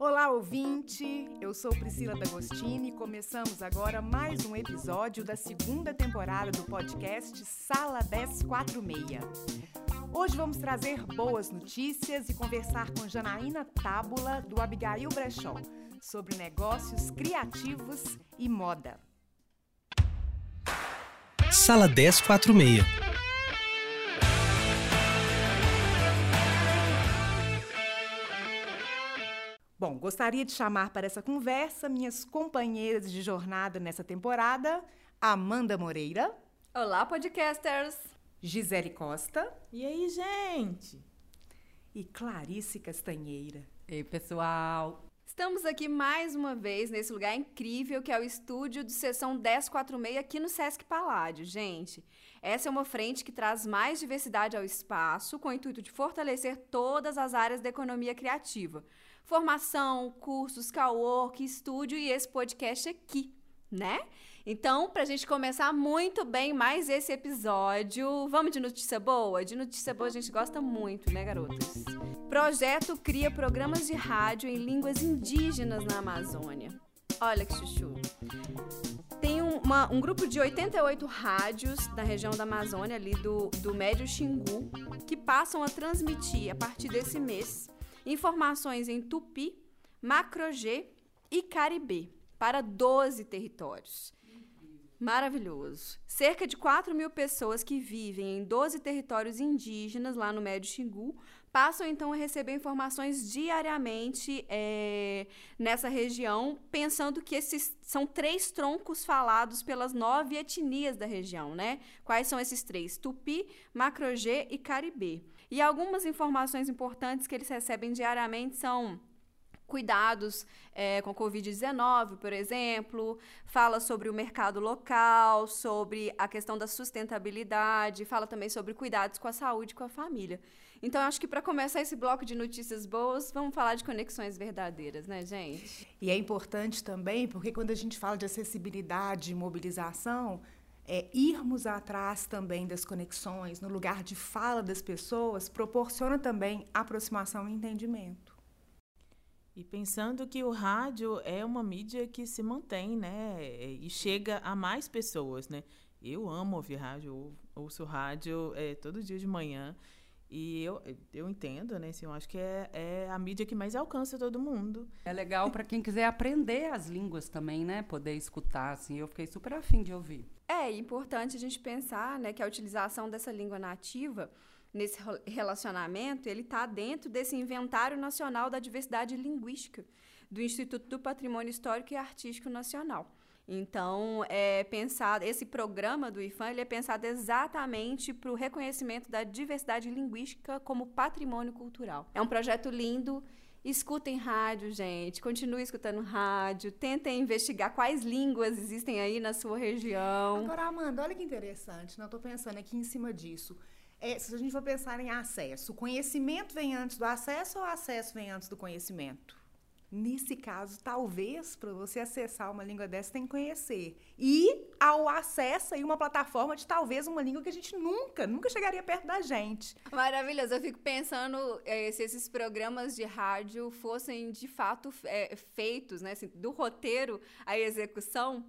Olá, ouvinte! Eu sou Priscila D'Agostini e começamos agora mais um episódio da segunda temporada do podcast Sala 1046. Hoje vamos trazer boas notícias e conversar com Janaína Tábula, do Abigail Brechó, sobre negócios criativos e moda. Sala 1046. Bom, gostaria de chamar para essa conversa minhas companheiras de jornada nessa temporada, Amanda Moreira. Olá, podcasters! Gisele Costa. E aí, gente? E Clarice Castanheira. Ei, pessoal! Estamos aqui mais uma vez nesse lugar incrível que é o estúdio de sessão 1046 aqui no Sesc Paládio. Gente, essa é uma frente que traz mais diversidade ao espaço com o intuito de fortalecer todas as áreas da economia criativa formação, cursos, cowork, estúdio e esse podcast aqui, né? Então, para a gente começar muito bem mais esse episódio, vamos de notícia boa? De notícia boa a gente gosta muito, né, garotas? Projeto cria programas de rádio em línguas indígenas na Amazônia. Olha que chuchu. Tem uma, um grupo de 88 rádios da região da Amazônia, ali do, do Médio Xingu, que passam a transmitir a partir desse mês informações em tupi, macrogê e caribê para 12 territórios. Maravilhoso. Cerca de 4 mil pessoas que vivem em 12 territórios indígenas lá no Médio Xingu passam então a receber informações diariamente é, nessa região, pensando que esses são três troncos falados pelas nove etnias da região, né? Quais são esses três? Tupi, Macrogê e Caribê. E algumas informações importantes que eles recebem diariamente são cuidados é, com Covid-19, por exemplo, fala sobre o mercado local, sobre a questão da sustentabilidade, fala também sobre cuidados com a saúde e com a família. Então, acho que para começar esse bloco de notícias boas, vamos falar de conexões verdadeiras, né, gente? E é importante também, porque quando a gente fala de acessibilidade e mobilização, é, irmos atrás também das conexões, no lugar de fala das pessoas, proporciona também aproximação e entendimento. E pensando que o rádio é uma mídia que se mantém, né? E chega a mais pessoas, né? Eu amo ouvir rádio, ouço rádio é, todo dia de manhã. E eu, eu entendo, né? Assim, eu acho que é, é a mídia que mais alcança todo mundo. É legal para quem quiser aprender as línguas também, né? Poder escutar, assim. Eu fiquei super afim de ouvir. É importante a gente pensar, né, que a utilização dessa língua nativa nesse relacionamento, ele está dentro desse inventário nacional da diversidade linguística do Instituto do Patrimônio Histórico e Artístico Nacional. Então, é pensado, esse programa do IFAM ele é pensado exatamente para o reconhecimento da diversidade linguística como patrimônio cultural. É um projeto lindo. Escutem rádio, gente. Continue escutando rádio. Tentem investigar quais línguas existem aí na sua região. Agora, Amanda, olha que interessante. Não estou pensando aqui em cima disso. É, se a gente for pensar em acesso, o conhecimento vem antes do acesso ou o acesso vem antes do conhecimento? Nesse caso, talvez para você acessar uma língua dessa tem que conhecer. E ao acesso aí uma plataforma de talvez uma língua que a gente nunca, nunca chegaria perto da gente. Maravilhoso. Eu fico pensando é, se esses programas de rádio fossem de fato é, feitos, né? Assim, do roteiro à execução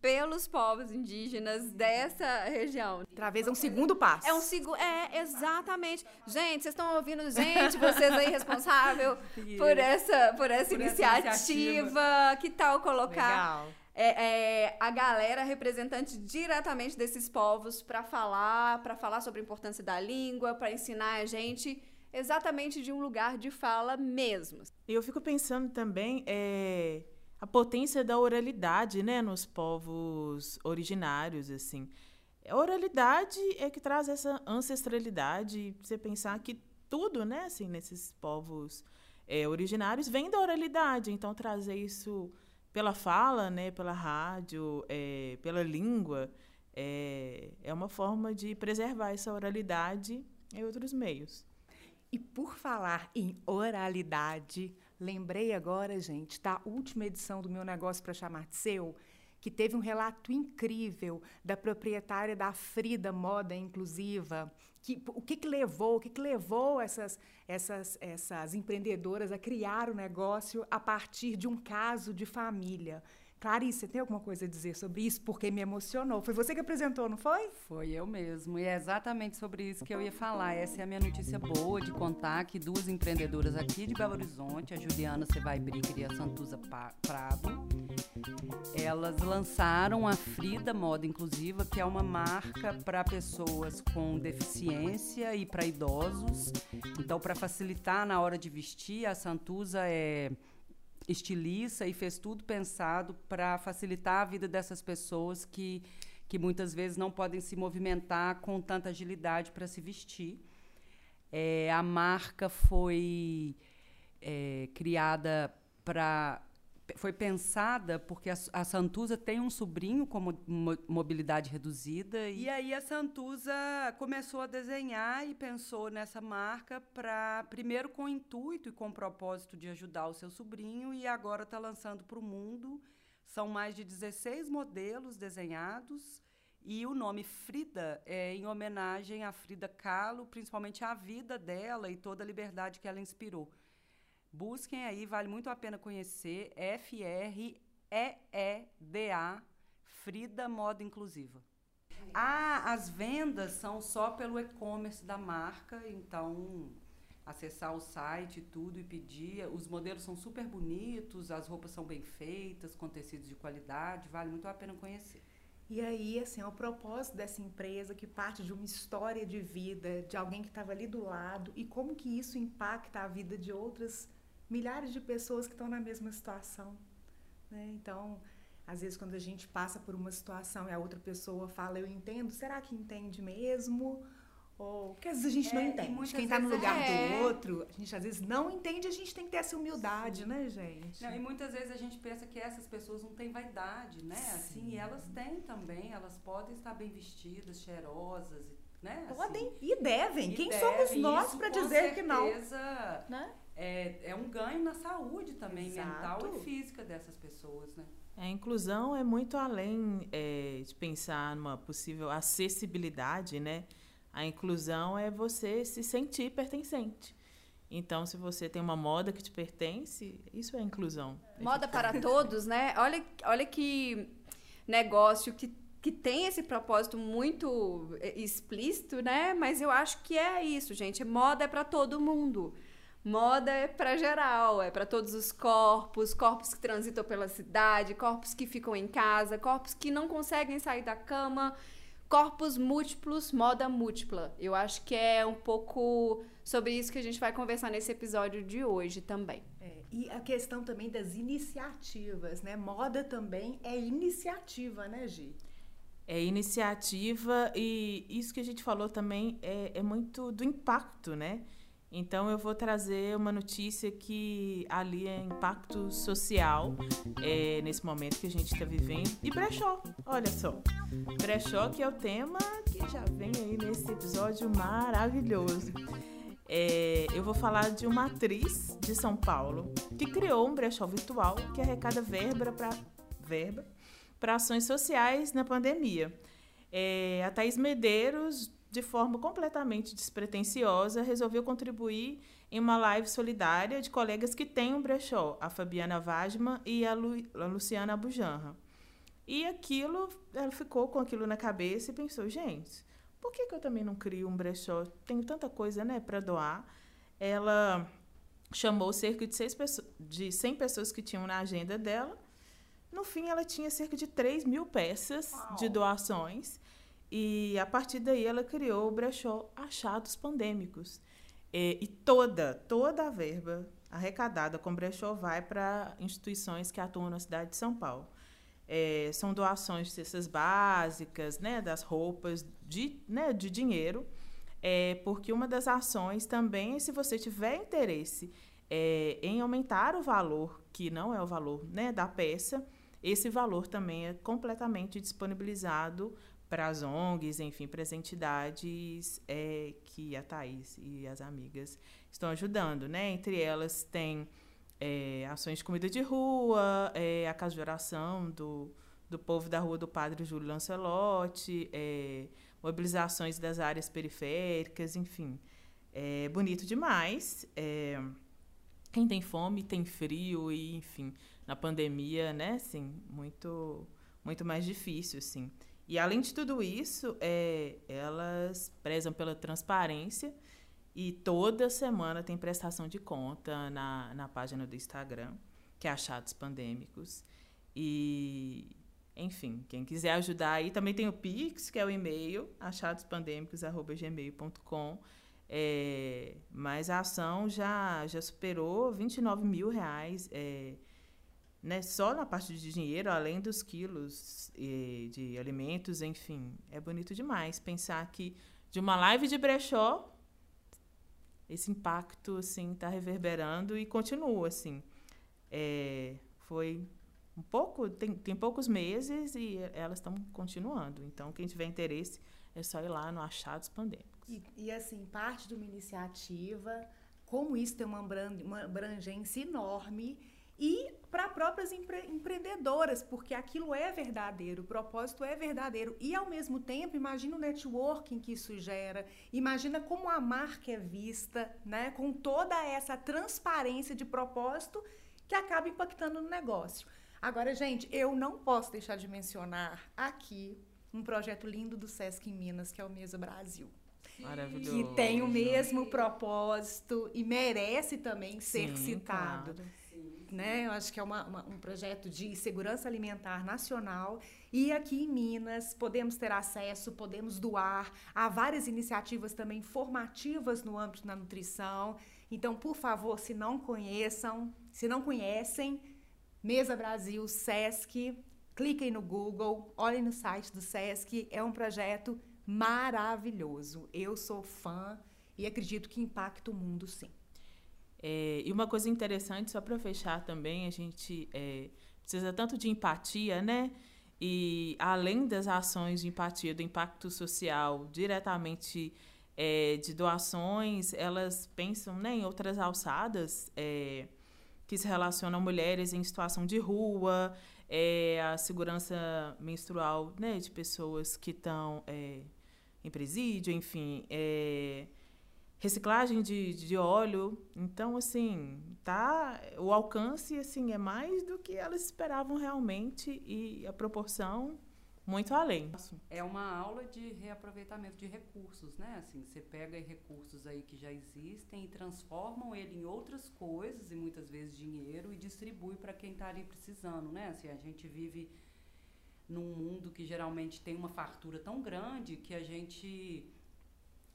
pelos povos indígenas dessa região. Talvez é um segundo passo. É um segundo. É, exatamente. Gente, vocês estão ouvindo, gente, vocês aí responsável por essa, por essa, por iniciativa. essa iniciativa. Que tal colocar é, é, a galera representante diretamente desses povos para falar, para falar sobre a importância da língua, para ensinar a gente exatamente de um lugar de fala mesmo. E eu fico pensando também. É potência da oralidade, né, nos povos originários, assim. A oralidade é que traz essa ancestralidade, você pensar que tudo, né, assim, nesses povos é, originários vem da oralidade, então trazer isso pela fala, né, pela rádio, é, pela língua, é, é uma forma de preservar essa oralidade em outros meios. E por falar em oralidade, Lembrei agora, gente, da última edição do meu negócio para chamar de seu, que teve um relato incrível da proprietária da Frida Moda Inclusiva. Que, o que, que levou, o que, que levou essas, essas, essas empreendedoras a criar o negócio a partir de um caso de família. Clarice, você tem alguma coisa a dizer sobre isso? Porque me emocionou. Foi você que apresentou, não foi? Foi eu mesmo. E é exatamente sobre isso que eu ia falar. Essa é a minha notícia boa de contar que duas empreendedoras aqui de Belo Horizonte, a Juliana Cevai Bricker e a Santuza Prado, elas lançaram a Frida Moda Inclusiva, que é uma marca para pessoas com deficiência e para idosos. Então, para facilitar na hora de vestir, a Santuza é estilista e fez tudo pensado para facilitar a vida dessas pessoas que, que muitas vezes não podem se movimentar com tanta agilidade para se vestir. É, a marca foi é, criada para foi pensada porque a, a, Santuza tem um sobrinho com mo mobilidade reduzida e aí a Santuza começou a desenhar e pensou nessa marca para primeiro com o intuito e com o propósito de ajudar o seu sobrinho e agora está lançando para o mundo. São mais de 16 modelos desenhados e o nome Frida é em homenagem a Frida Kahlo, principalmente a vida dela e toda a liberdade que ela inspirou. Busquem aí, vale muito a pena conhecer. F-R-E-E-D-A, Frida Moda Inclusiva. Ah, as vendas são só pelo e-commerce da marca, então acessar o site tudo e pedir. Os modelos são super bonitos, as roupas são bem feitas, com tecidos de qualidade, vale muito a pena conhecer. E aí, assim, é o propósito dessa empresa que parte de uma história de vida, de alguém que estava ali do lado e como que isso impacta a vida de outras milhares de pessoas que estão na mesma situação. Né? Então, às vezes, quando a gente passa por uma situação e a outra pessoa fala, eu entendo, será que entende mesmo? Ou, porque às vezes a gente é, não entende. Quem está no lugar é. do outro, a gente às vezes não entende, a gente tem que ter essa humildade, Sim. né, gente? Não, e muitas vezes a gente pensa que essas pessoas não têm vaidade, né? Assim, e elas têm também, elas podem estar bem vestidas, cheirosas, né? Podem assim, e devem. E Quem devem, somos nós para dizer que não? Né? É, é um ganho na saúde também, Exato. mental e física dessas pessoas, né? A inclusão é muito além é, de pensar numa possível acessibilidade, né? A inclusão é você se sentir pertencente. Então, se você tem uma moda que te pertence, isso é inclusão. Moda para todos, né? Olha, olha que negócio que, que tem esse propósito muito é, explícito, né? Mas eu acho que é isso, gente. Moda é para todo mundo. Moda é para geral, é para todos os corpos, corpos que transitam pela cidade, corpos que ficam em casa, corpos que não conseguem sair da cama, corpos múltiplos, moda múltipla. Eu acho que é um pouco sobre isso que a gente vai conversar nesse episódio de hoje também. É, e a questão também das iniciativas, né? Moda também é iniciativa, né, Gi? É iniciativa e isso que a gente falou também é, é muito do impacto, né? Então eu vou trazer uma notícia que ali é impacto social é, nesse momento que a gente está vivendo. E brechó, olha só. Brechó que é o tema que já vem aí nesse episódio maravilhoso. É, eu vou falar de uma atriz de São Paulo que criou um brechó virtual que arrecada verba para verba para ações sociais na pandemia. É, a Thaís Medeiros de forma completamente despretensiosa, resolveu contribuir em uma live solidária de colegas que têm um brechó, a Fabiana Vajman e a, Lu, a Luciana Abujanra. E aquilo, ela ficou com aquilo na cabeça e pensou, gente, por que, que eu também não crio um brechó? Tenho tanta coisa né, para doar. Ela chamou cerca de, seis pessoas, de 100 pessoas que tinham na agenda dela. No fim, ela tinha cerca de 3 mil peças Uau. de doações e a partir daí ela criou o brechó Achados Pandêmicos. E, e toda, toda a verba arrecadada com brechó vai para instituições que atuam na cidade de São Paulo. É, são doações de cestas básicas, né, das roupas, de, né, de dinheiro, é, porque uma das ações também, se você tiver interesse é, em aumentar o valor, que não é o valor né, da peça, esse valor também é completamente disponibilizado para as ONGs, enfim, para as entidades é, que a Thais e as amigas estão ajudando. Né? Entre elas tem é, ações de comida de rua, é, a casa de oração do, do povo da Rua do Padre Júlio Lancelotti, é, mobilizações das áreas periféricas, enfim. É bonito demais. É, quem tem fome tem frio e, enfim, na pandemia, né, assim, muito, muito mais difícil, assim. E além de tudo isso, é, elas prezam pela transparência e toda semana tem prestação de conta na, na página do Instagram, que é Achados Pandêmicos. E, enfim, quem quiser ajudar aí, também tem o Pix, que é o e-mail, achadospandêmicos.gmail.com. É, mas a ação já, já superou 29 mil reais. É, né, só na parte de dinheiro, além dos quilos de alimentos, enfim, é bonito demais pensar que de uma live de brechó esse impacto assim está reverberando e continua assim. É, foi um pouco, tem, tem poucos meses e elas estão continuando. Então, quem tiver interesse é só ir lá no Achados Pandêmicos. E, e assim, parte de uma iniciativa, como isso tem uma abrangência enorme e para próprias empre empreendedoras, porque aquilo é verdadeiro, o propósito é verdadeiro. E, ao mesmo tempo, imagina o networking que isso gera, imagina como a marca é vista, né? com toda essa transparência de propósito que acaba impactando no negócio. Agora, gente, eu não posso deixar de mencionar aqui um projeto lindo do Sesc em Minas, que é o Mesa Brasil. Maravilhoso. Que tem o mesmo propósito e merece também ser Sim, citado. claro né? Eu acho que é uma, uma, um projeto de segurança alimentar nacional. E aqui em Minas podemos ter acesso, podemos doar. Há várias iniciativas também formativas no âmbito da nutrição. Então, por favor, se não conheçam, se não conhecem, Mesa Brasil, SESC, cliquem no Google, olhem no site do SESC. É um projeto maravilhoso. Eu sou fã e acredito que impacta o mundo sim. É, e uma coisa interessante, só para fechar também, a gente é, precisa tanto de empatia, né? E além das ações de empatia, do impacto social diretamente é, de doações, elas pensam né, em outras alçadas é, que se relacionam a mulheres em situação de rua, é, a segurança menstrual né, de pessoas que estão é, em presídio, enfim. É, reciclagem de, de óleo. Então, assim, tá, o alcance assim é mais do que elas esperavam realmente e a proporção muito além. É uma aula de reaproveitamento de recursos, né? Assim, você pega recursos aí que já existem e transformam ele em outras coisas e muitas vezes dinheiro e distribui para quem está ali precisando, né? Assim, a gente vive num mundo que geralmente tem uma fartura tão grande que a gente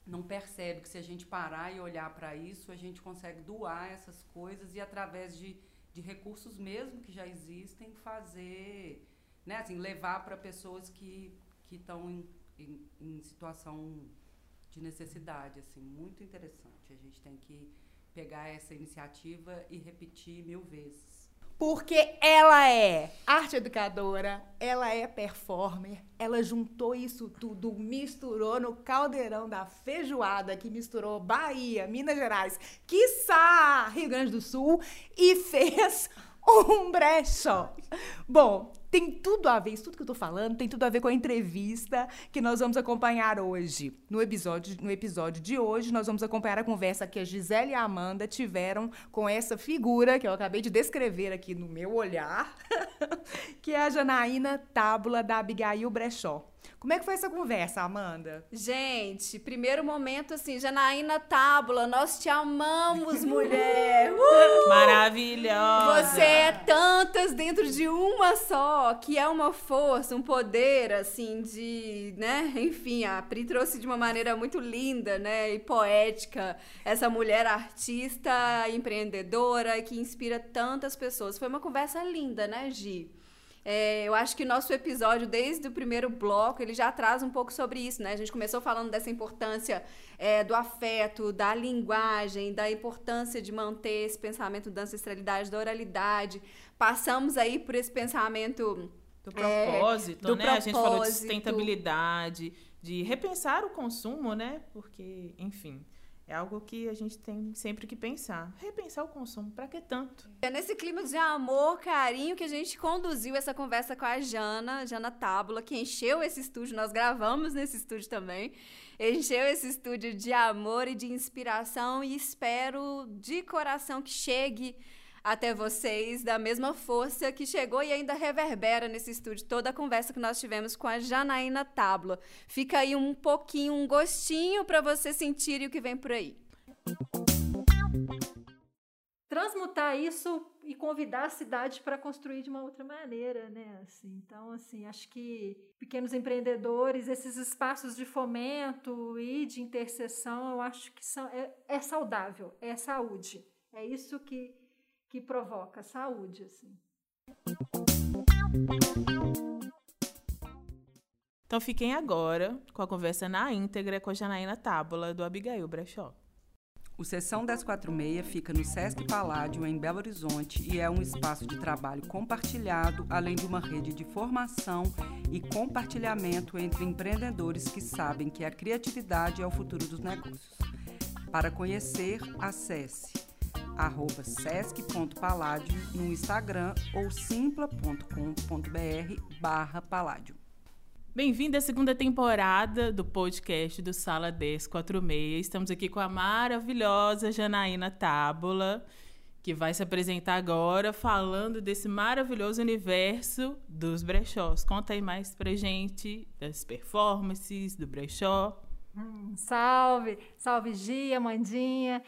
não percebe que se a gente parar e olhar para isso, a gente consegue doar essas coisas e através de, de recursos mesmo que já existem, fazer, né, assim, levar para pessoas que estão em, em, em situação de necessidade, assim, muito interessante. A gente tem que pegar essa iniciativa e repetir mil vezes. Porque ela é arte educadora, ela é performer, ela juntou isso tudo, misturou no caldeirão da feijoada que misturou Bahia, Minas Gerais, quiçá Rio Grande do Sul e fez um brechó. Bom, tem tudo a ver, isso tudo que eu tô falando tem tudo a ver com a entrevista que nós vamos acompanhar hoje. No episódio, no episódio de hoje, nós vamos acompanhar a conversa que a Gisele e a Amanda tiveram com essa figura que eu acabei de descrever aqui no meu olhar, que é a Janaína Tábula da Abigail Brechó. Como é que foi essa conversa, Amanda? Gente, primeiro momento assim, Janaína Tábula, nós te amamos, mulher! Uh! Maravilhosa! Você é tantas dentro de uma só, que é uma força, um poder, assim, de, né? Enfim, a Pri trouxe de uma maneira muito linda, né? E poética, essa mulher artista, empreendedora, que inspira tantas pessoas. Foi uma conversa linda, né, Gi? É, eu acho que nosso episódio, desde o primeiro bloco, ele já traz um pouco sobre isso, né? A gente começou falando dessa importância é, do afeto, da linguagem, da importância de manter esse pensamento da ancestralidade, da oralidade. Passamos aí por esse pensamento... Do propósito, é, do né? Propósito. A gente falou de sustentabilidade, de repensar o consumo, né? Porque, enfim, é algo que a gente tem sempre que pensar. Repensar o consumo, para que tanto? É nesse clima de amor, carinho, que a gente conduziu essa conversa com a Jana, Jana Tábula, que encheu esse estúdio, nós gravamos nesse estúdio também. Encheu esse estúdio de amor e de inspiração e espero de coração que chegue até vocês da mesma força que chegou e ainda reverbera nesse estúdio toda a conversa que nós tivemos com a Janaína Tábula. Fica aí um pouquinho, um gostinho para você sentir o que vem por aí. Transmutar isso e convidar a cidade para construir de uma outra maneira, né? Assim, então, assim, acho que pequenos empreendedores, esses espaços de fomento e de interseção, eu acho que são, é, é saudável, é saúde. É isso que que provoca saúde, assim. Então fiquem agora com a conversa na íntegra com a Janaína Tábula, do Abigail Brechó. O Sessão 1046 fica no Sesc Paládio, em Belo Horizonte, e é um espaço de trabalho compartilhado, além de uma rede de formação e compartilhamento entre empreendedores que sabem que a criatividade é o futuro dos negócios. Para conhecer, acesse arroba sesc.paládio no Instagram ou simpla.com.br barra paládio. Bem-vindo à segunda temporada do podcast do Sala 1046. Estamos aqui com a maravilhosa Janaína Tábula, que vai se apresentar agora falando desse maravilhoso universo dos brechós. Conta aí mais pra gente das performances do brechó. Hum, salve, salve Gia, Mandinha.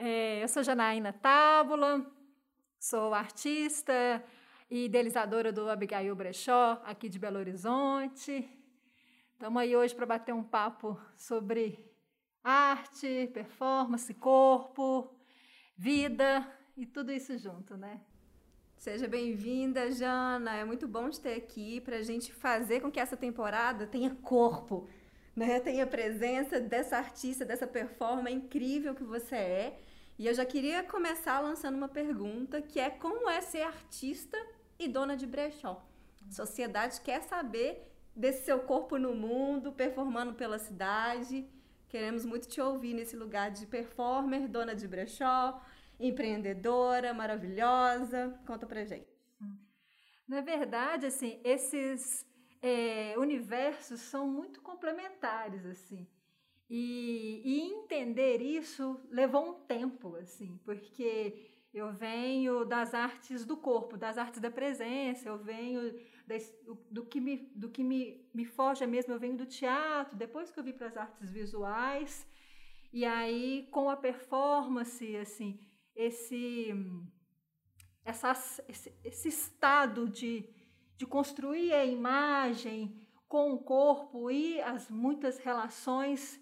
É, eu sou Janaína Tábula, sou artista e idealizadora do Abigail Brechó, aqui de Belo Horizonte. Estamos aí hoje para bater um papo sobre arte, performance, corpo, vida e tudo isso junto, né? Seja bem-vinda, Jana. É muito bom te ter aqui para a gente fazer com que essa temporada tenha corpo, né? Tenha presença dessa artista, dessa performance incrível que você é e eu já queria começar lançando uma pergunta que é como é ser artista e dona de brechó? A sociedade quer saber desse seu corpo no mundo, performando pela cidade. Queremos muito te ouvir nesse lugar de performer, dona de brechó, empreendedora, maravilhosa. Conta pra gente. Na verdade, assim, esses é, universos são muito complementares, assim. E, e, entender isso levou um tempo, assim, porque eu venho das artes do corpo, das artes da presença, eu venho do, do, que, me, do que me, me foge mesmo, eu venho do teatro, depois que eu vim para as artes visuais, e aí com a performance, assim, esse, essa, esse, esse estado de, de construir a imagem com o corpo e as muitas relações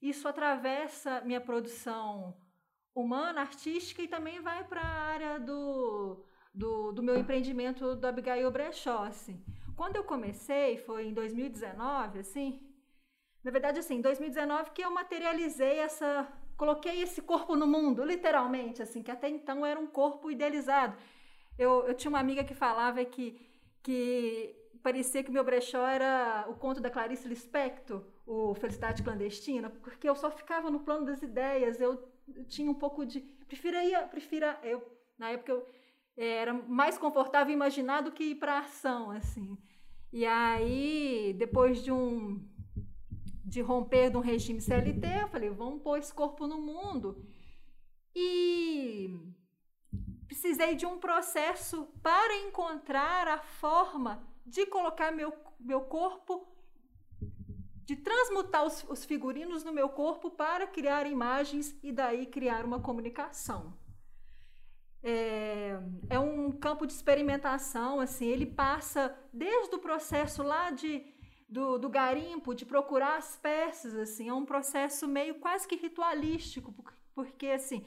isso atravessa minha produção humana, artística e também vai para a área do, do, do, meu empreendimento do Abigail Brechó, assim. Quando eu comecei, foi em 2019, assim, na verdade, assim, em 2019 que eu materializei essa, coloquei esse corpo no mundo, literalmente, assim, que até então era um corpo idealizado. Eu, eu tinha uma amiga que falava que, que parecia que meu brechó era o conto da Clarice Lispector, o Felicidade Clandestina, porque eu só ficava no plano das ideias, eu, tinha um pouco de... Preferia, prefira, eu, na época eu era mais confortável imaginar do que ir para ação, assim. E aí, depois de um de romper de um regime CLT, eu falei, vamos pôr esse corpo no mundo. E precisei de um processo para encontrar a forma de colocar meu, meu corpo, de transmutar os, os figurinos no meu corpo para criar imagens e daí criar uma comunicação. É, é, um campo de experimentação, assim, ele passa desde o processo lá de, do, do, garimpo, de procurar as peças, assim, é um processo meio quase que ritualístico, porque, assim,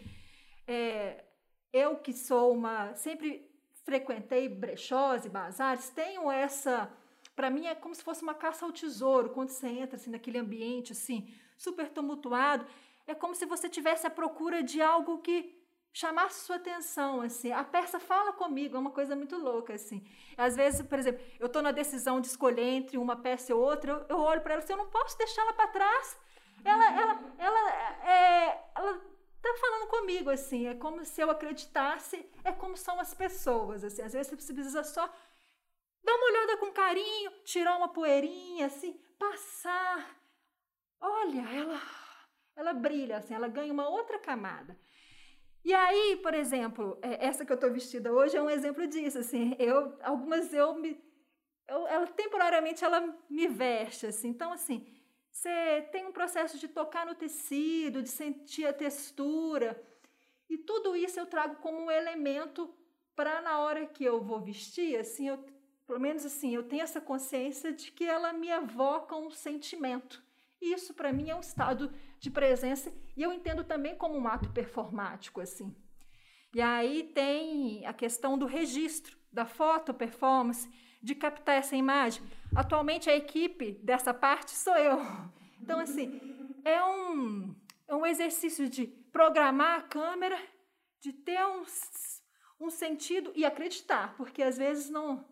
é, eu que sou uma, sempre frequentei brechós e bazares, tenho essa. Para mim é como se fosse uma caça ao tesouro, quando você entra assim, naquele ambiente assim, super tumultuado. É como se você tivesse à procura de algo que chamasse sua atenção, assim. A peça fala comigo, é uma coisa muito louca, assim. Às vezes, por exemplo, eu estou na decisão de escolher entre uma peça e outra, eu, eu olho para ela assim, eu não posso deixá-la para trás. Ela, ela, ela, é, ela tá falando comigo, assim, é como se eu acreditasse, é como são as pessoas, assim, às vezes você precisa só dar uma olhada com carinho, tirar uma poeirinha, assim, passar. Olha, ela, ela brilha, assim, ela ganha uma outra camada. E aí, por exemplo, é, essa que eu estou vestida hoje é um exemplo disso, assim, eu, algumas eu me, eu, ela temporariamente ela me veste, assim, então assim, você tem um processo de tocar no tecido, de sentir a textura. E tudo isso eu trago como um elemento para na hora que eu vou vestir, assim, eu, pelo menos assim, eu tenho essa consciência de que ela me evoca um sentimento. E isso para mim é um estado de presença e eu entendo também como um ato performático assim. E aí tem a questão do registro, da foto performance, de captar essa imagem. Atualmente a equipe dessa parte sou eu. Então, assim, é um, é um exercício de programar a câmera, de ter um, um sentido e acreditar, porque às vezes não.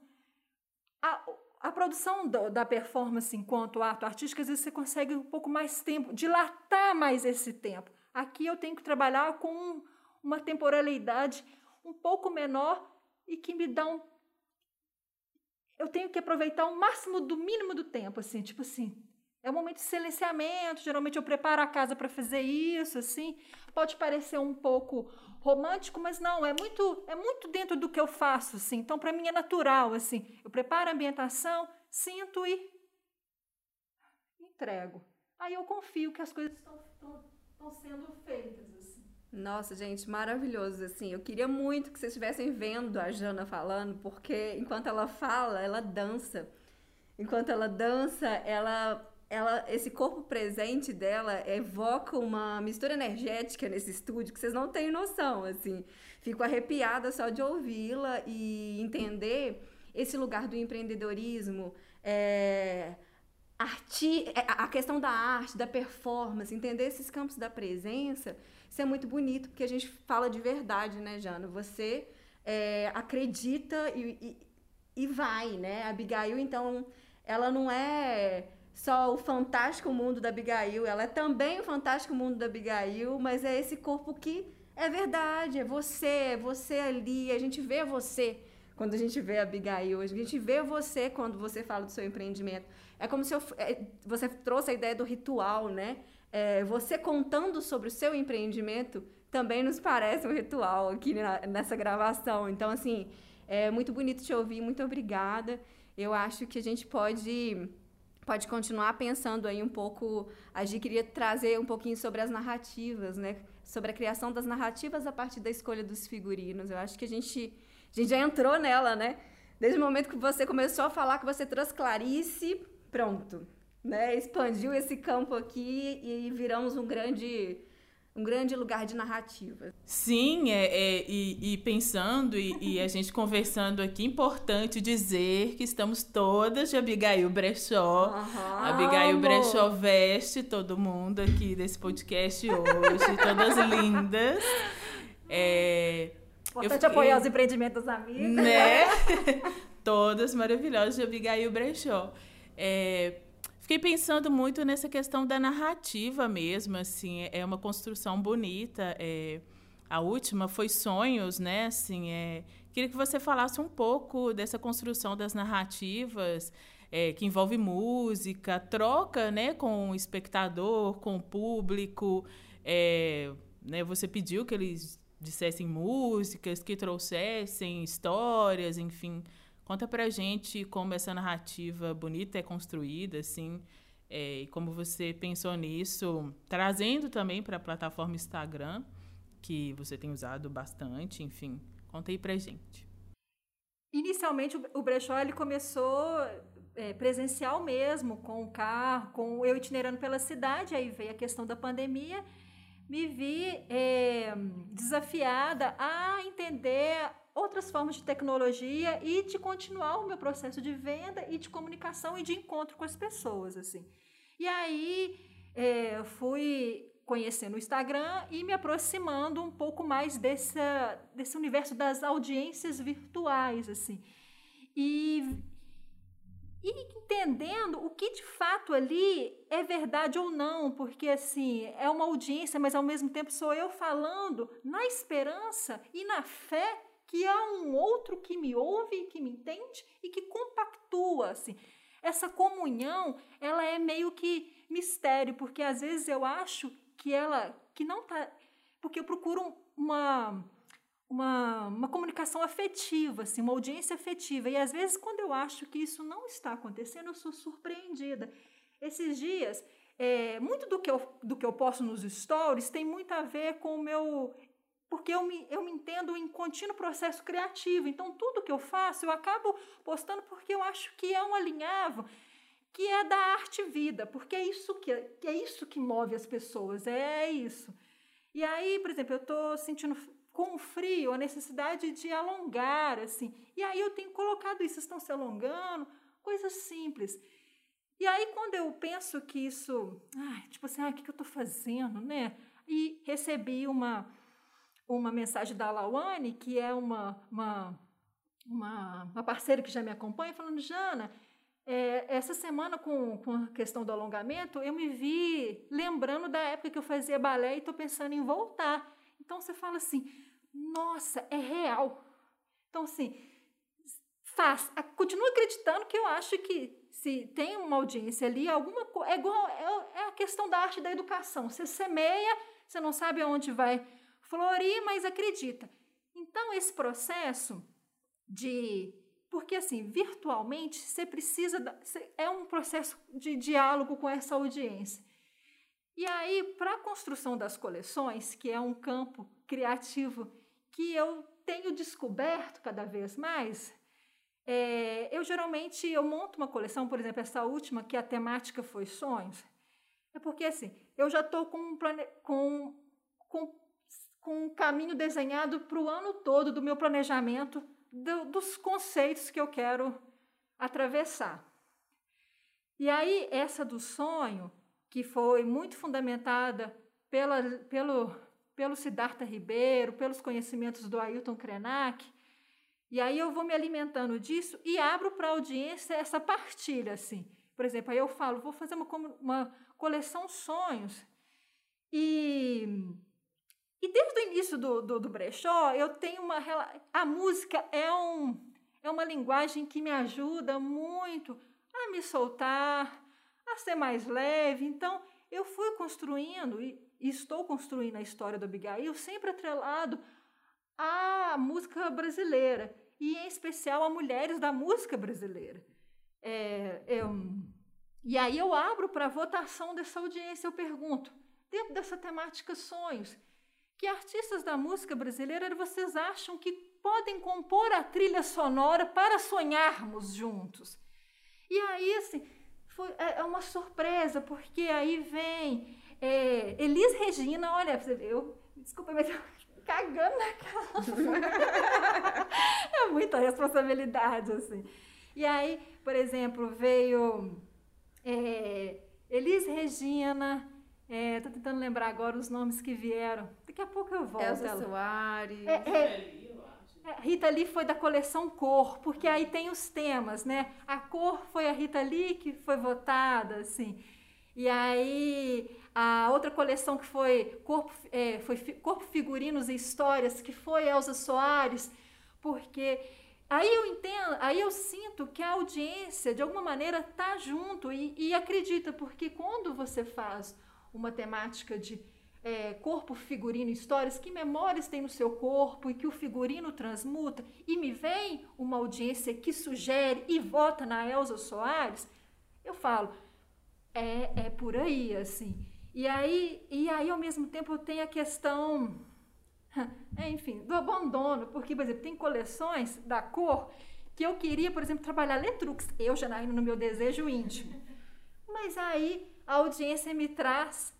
A, a produção do, da performance enquanto ato artístico, às vezes você consegue um pouco mais tempo, dilatar mais esse tempo. Aqui eu tenho que trabalhar com uma temporalidade um pouco menor e que me dá um eu tenho que aproveitar o máximo do mínimo do tempo, assim, tipo assim. É um momento de silenciamento, geralmente eu preparo a casa para fazer isso, assim. Pode parecer um pouco romântico, mas não, é muito é muito dentro do que eu faço, assim. Então para mim é natural, assim. Eu preparo a ambientação, sinto e entrego. Aí eu confio que as coisas estão sendo feitas. Nossa, gente, maravilhoso. Assim, eu queria muito que vocês estivessem vendo a Jana falando, porque enquanto ela fala, ela dança. Enquanto ela dança, ela, ela, esse corpo presente dela evoca uma mistura energética nesse estúdio que vocês não têm noção. Assim, fico arrepiada só de ouvi-la e entender esse lugar do empreendedorismo. É, arti é, a questão da arte, da performance, entender esses campos da presença isso é muito bonito, porque a gente fala de verdade, né, Jana? Você é, acredita e, e, e vai, né? A Abigail, então, ela não é só o fantástico mundo da Abigail, ela é também o fantástico mundo da Abigail, mas é esse corpo que é verdade, é você, é você ali, a gente vê você quando a gente vê a Abigail, a gente vê você quando você fala do seu empreendimento. É como se eu, é, você trouxe a ideia do ritual, né? é, você contando sobre o seu empreendimento também nos parece um ritual aqui na, nessa gravação. Então, assim, é muito bonito te ouvir, muito obrigada. Eu acho que a gente pode pode continuar pensando aí um pouco. A gente queria trazer um pouquinho sobre as narrativas, né? Sobre a criação das narrativas a partir da escolha dos figurinos. Eu acho que a gente, a gente já entrou nela, né? Desde o momento que você começou a falar que você trouxe Clarice, pronto né, expandiu esse campo aqui e viramos um grande um grande lugar de narrativa. Sim, é, é e, e, pensando e, e, a gente conversando aqui, importante dizer que estamos todas de Abigail Brechó. Uhum, Abigail amor. Brechó veste todo mundo aqui desse podcast hoje, todas lindas. É, Importante eu, apoiar os empreendimentos amigos. Né? todas maravilhosas de Abigail Brechó. É, Fiquei pensando muito nessa questão da narrativa mesmo, assim, é, é uma construção bonita. É, a última foi Sonhos, né? Assim, é, queria que você falasse um pouco dessa construção das narrativas, é, que envolve música, troca, né, com o espectador, com o público. É, né, você pediu que eles dissessem músicas, que trouxessem histórias, enfim. Conta pra gente como essa narrativa bonita é construída, assim, é, e como você pensou nisso, trazendo também para a plataforma Instagram, que você tem usado bastante, enfim. Conta aí pra gente. Inicialmente, o brechó ele começou é, presencial mesmo, com o carro, com eu itinerando pela cidade, aí veio a questão da pandemia, me vi é, desafiada a entender outras formas de tecnologia e de continuar o meu processo de venda e de comunicação e de encontro com as pessoas, assim. E aí é, fui conhecendo o Instagram e me aproximando um pouco mais desse, desse universo das audiências virtuais, assim. E e entendendo o que de fato ali é verdade ou não, porque assim, é uma audiência, mas ao mesmo tempo sou eu falando na esperança e na fé que há um outro que me ouve, que me entende e que compactua, assim. Essa comunhão, ela é meio que mistério, porque às vezes eu acho que ela que não tá, porque eu procuro uma uma, uma comunicação afetiva, assim, uma audiência afetiva. E às vezes, quando eu acho que isso não está acontecendo, eu sou surpreendida. Esses dias, é, muito do que, eu, do que eu posto nos stories tem muito a ver com o meu. Porque eu me, eu me entendo em contínuo processo criativo. Então, tudo que eu faço, eu acabo postando porque eu acho que é um alinhavo que é da arte vida, porque é isso que, que é isso que move as pessoas, é isso. E aí, por exemplo, eu estou sentindo com o frio, a necessidade de alongar, assim. E aí eu tenho colocado isso, estão se alongando, coisas simples. E aí quando eu penso que isso, ai, tipo assim, ah, o que, que eu estou fazendo, né? E recebi uma, uma mensagem da Lawane, que é uma, uma, uma, uma parceira que já me acompanha, falando, Jana, é, essa semana com, com a questão do alongamento, eu me vi lembrando da época que eu fazia balé e estou pensando em voltar. Então você fala assim, nossa, é real. Então, assim, faz, continua acreditando que eu acho que se tem uma audiência ali, alguma coisa. É igual é, é, a questão da arte da educação. Você semeia, você não sabe aonde vai florir, mas acredita. Então, esse processo de. Porque, assim, virtualmente, você precisa. é um processo de diálogo com essa audiência. E aí, para a construção das coleções, que é um campo criativo que eu tenho descoberto cada vez mais, é, eu geralmente eu monto uma coleção, por exemplo, essa última, que a temática foi sonhos, é porque assim, eu já estou com, um plane... com, com, com um caminho desenhado para o ano todo do meu planejamento, do, dos conceitos que eu quero atravessar. E aí, essa do sonho, que foi muito fundamentada pela, pelo pelo Siddhartha Ribeiro, pelos conhecimentos do Ailton Krenak. E aí eu vou me alimentando disso e abro para a audiência essa partilha, assim. Por exemplo, aí eu falo, vou fazer uma, uma coleção sonhos. E, e desde o início do, do, do brechó, eu tenho uma... A música é, um, é uma linguagem que me ajuda muito a me soltar, a ser mais leve. Então, eu fui construindo, e estou construindo a história do Abigail sempre atrelado à música brasileira e em especial a mulheres da música brasileira. É, eu, e aí eu abro para votação dessa audiência, eu pergunto, dentro dessa temática sonhos, que artistas da música brasileira vocês acham que podem compor a trilha sonora para sonharmos juntos? E aí, assim, foi, é, é uma surpresa, porque aí vem é, Elis Regina, olha, eu, desculpa, mas eu cagando na cara. é muita responsabilidade, assim. E aí, por exemplo, veio é, Elis Regina, é, tô tentando lembrar agora os nomes que vieram. Daqui a pouco eu volto. Elza Soares. É, é, é, Rita Lee foi da coleção Cor, porque aí tem os temas, né? A cor foi a Rita Lee que foi votada, assim. E aí a outra coleção que foi Corpo, é, foi Corpo Figurinos e Histórias, que foi Elza Soares, porque aí eu entendo, aí eu sinto que a audiência, de alguma maneira, está junto e, e, acredita, porque quando você faz uma temática de é, corpo, figurino, histórias, que memórias tem no seu corpo e que o figurino transmuta, e me vem uma audiência que sugere e vota na Elza Soares, eu falo, é, é por aí, assim. E aí, e aí, ao mesmo tempo, tem a questão, enfim, do abandono, porque, por exemplo, tem coleções da cor que eu queria, por exemplo, trabalhar Letrux, eu, Janaína, no meu desejo íntimo. Mas aí a audiência me traz,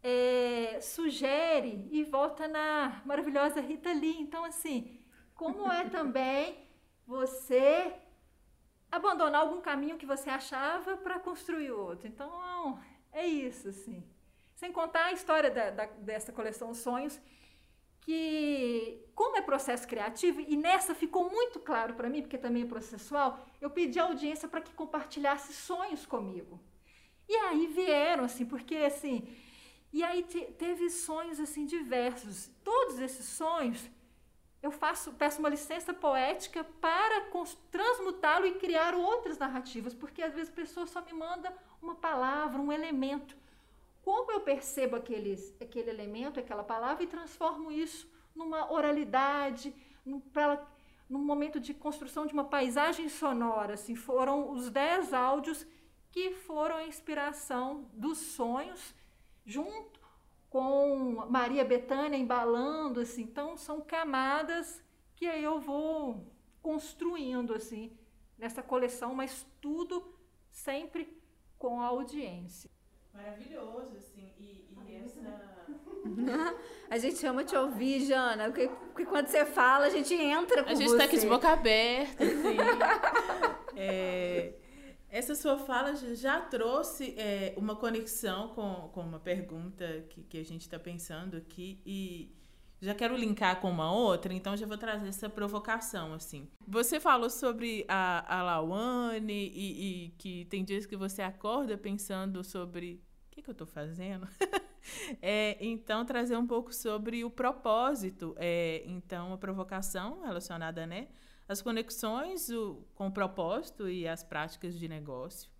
é, sugere e volta na maravilhosa Rita Lee. Então, assim, como é também você abandonar algum caminho que você achava para construir outro. Então, é isso, assim. Sem contar a história da, da, dessa coleção Sonhos, que, como é processo criativo, e nessa ficou muito claro para mim, porque também é processual, eu pedi à audiência para que compartilhasse sonhos comigo. E aí vieram, assim, porque assim. E aí te, teve sonhos assim diversos. Todos esses sonhos eu faço, peço uma licença poética para transmutá-lo e criar outras narrativas, porque às vezes a pessoa só me manda uma palavra, um elemento. Como eu percebo aqueles, aquele elemento, aquela palavra e transformo isso numa oralidade, num, pra, num momento de construção de uma paisagem sonora. Assim, foram os dez áudios que foram a inspiração dos sonhos, junto com Maria Bethânia embalando, assim. Então, são camadas que aí eu vou construindo, assim, nessa coleção, mas tudo sempre com a audiência. Maravilhoso, assim, e, e essa... a gente ama te ouvir, Jana, porque, porque, quando você fala, a gente entra com A gente você. tá aqui de boca aberta, assim. é... Essa sua fala já trouxe é, uma conexão com, com uma pergunta que, que a gente está pensando aqui e já quero linkar com uma outra, então já vou trazer essa provocação, assim. Você falou sobre a, a Lawane e, e que tem dias que você acorda pensando sobre o que, que eu estou fazendo? é, então, trazer um pouco sobre o propósito. É, então, a provocação relacionada, né? As conexões o, com o propósito e as práticas de negócio.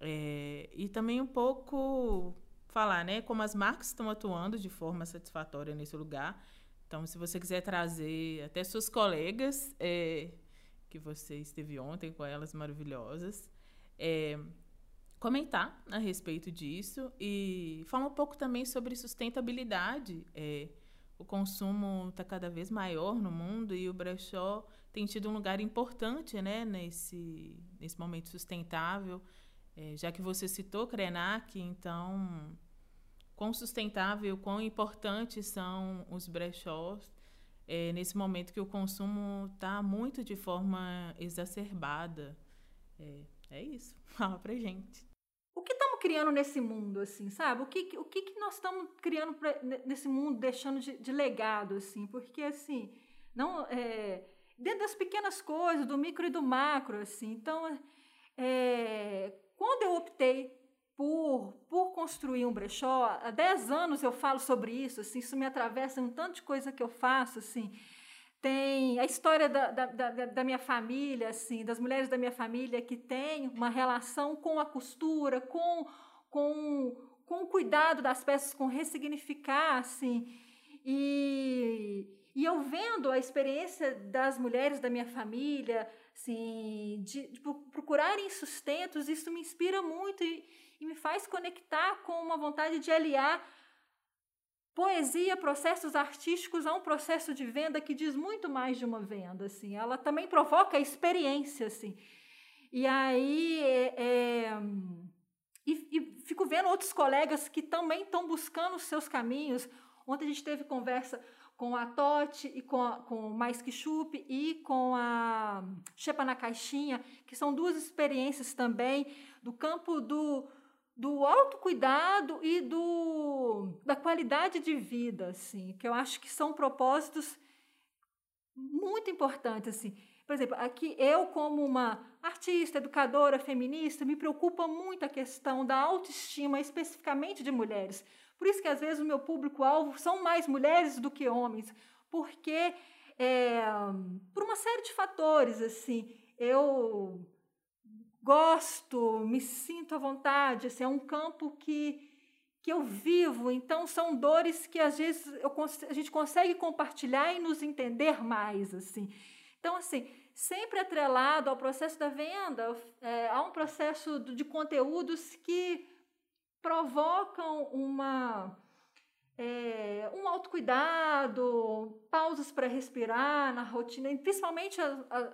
É, e também um pouco falar, né, como as marcas estão atuando de forma satisfatória nesse lugar. Então, se você quiser trazer até suas colegas, é, que você esteve ontem com elas maravilhosas, é, comentar a respeito disso e falar um pouco também sobre sustentabilidade. É, o consumo está cada vez maior no mundo e o brechó tem tido um lugar importante né, nesse, nesse momento sustentável. É, já que você citou Krenak, então, quão sustentável, quão importantes são os brechós é, nesse momento que o consumo está muito de forma exacerbada. É, é isso. Fala pra gente. O que estamos criando nesse mundo, assim, sabe? O que, o que, que nós estamos criando pra, nesse mundo, deixando de, de legado, assim? Porque, assim, não... É, dentro das pequenas coisas, do micro e do macro, assim. Então, é, quando eu optei por, por construir um brechó, há 10 anos eu falo sobre isso, assim, isso me atravessa um tanto de coisa que eu faço, assim. Tem a história da, da, da, da minha família, assim, das mulheres da minha família que têm uma relação com a costura, com, com, com o cuidado das peças, com ressignificar, assim, e e eu vendo a experiência das mulheres da minha família, assim, de, de procurarem sustentos, isso me inspira muito e, e me faz conectar com uma vontade de aliar poesia, processos artísticos a um processo de venda que diz muito mais de uma venda, assim. Ela também provoca experiência, assim. E aí, é, é, e, e, fico vendo outros colegas que também estão buscando os seus caminhos. Ontem a gente teve conversa com a Tote e com, a, com o Mais Que Chup e com a Chepa na Caixinha, que são duas experiências também do campo do, do autocuidado e do, da qualidade de vida, assim, que eu acho que são propósitos muito importantes, assim. Por exemplo, aqui eu como uma artista, educadora, feminista, me preocupa muito a questão da autoestima, especificamente de mulheres, por isso que às vezes o meu público-alvo são mais mulheres do que homens, porque é, por uma série de fatores, assim, eu gosto, me sinto à vontade, assim, é um campo que que eu vivo, então são dores que às vezes eu, a gente consegue compartilhar e nos entender mais, assim. Então, assim, sempre atrelado ao processo da venda, é, há um processo de conteúdos que provocam uma, é, um autocuidado, pausas para respirar na rotina, principalmente a, a,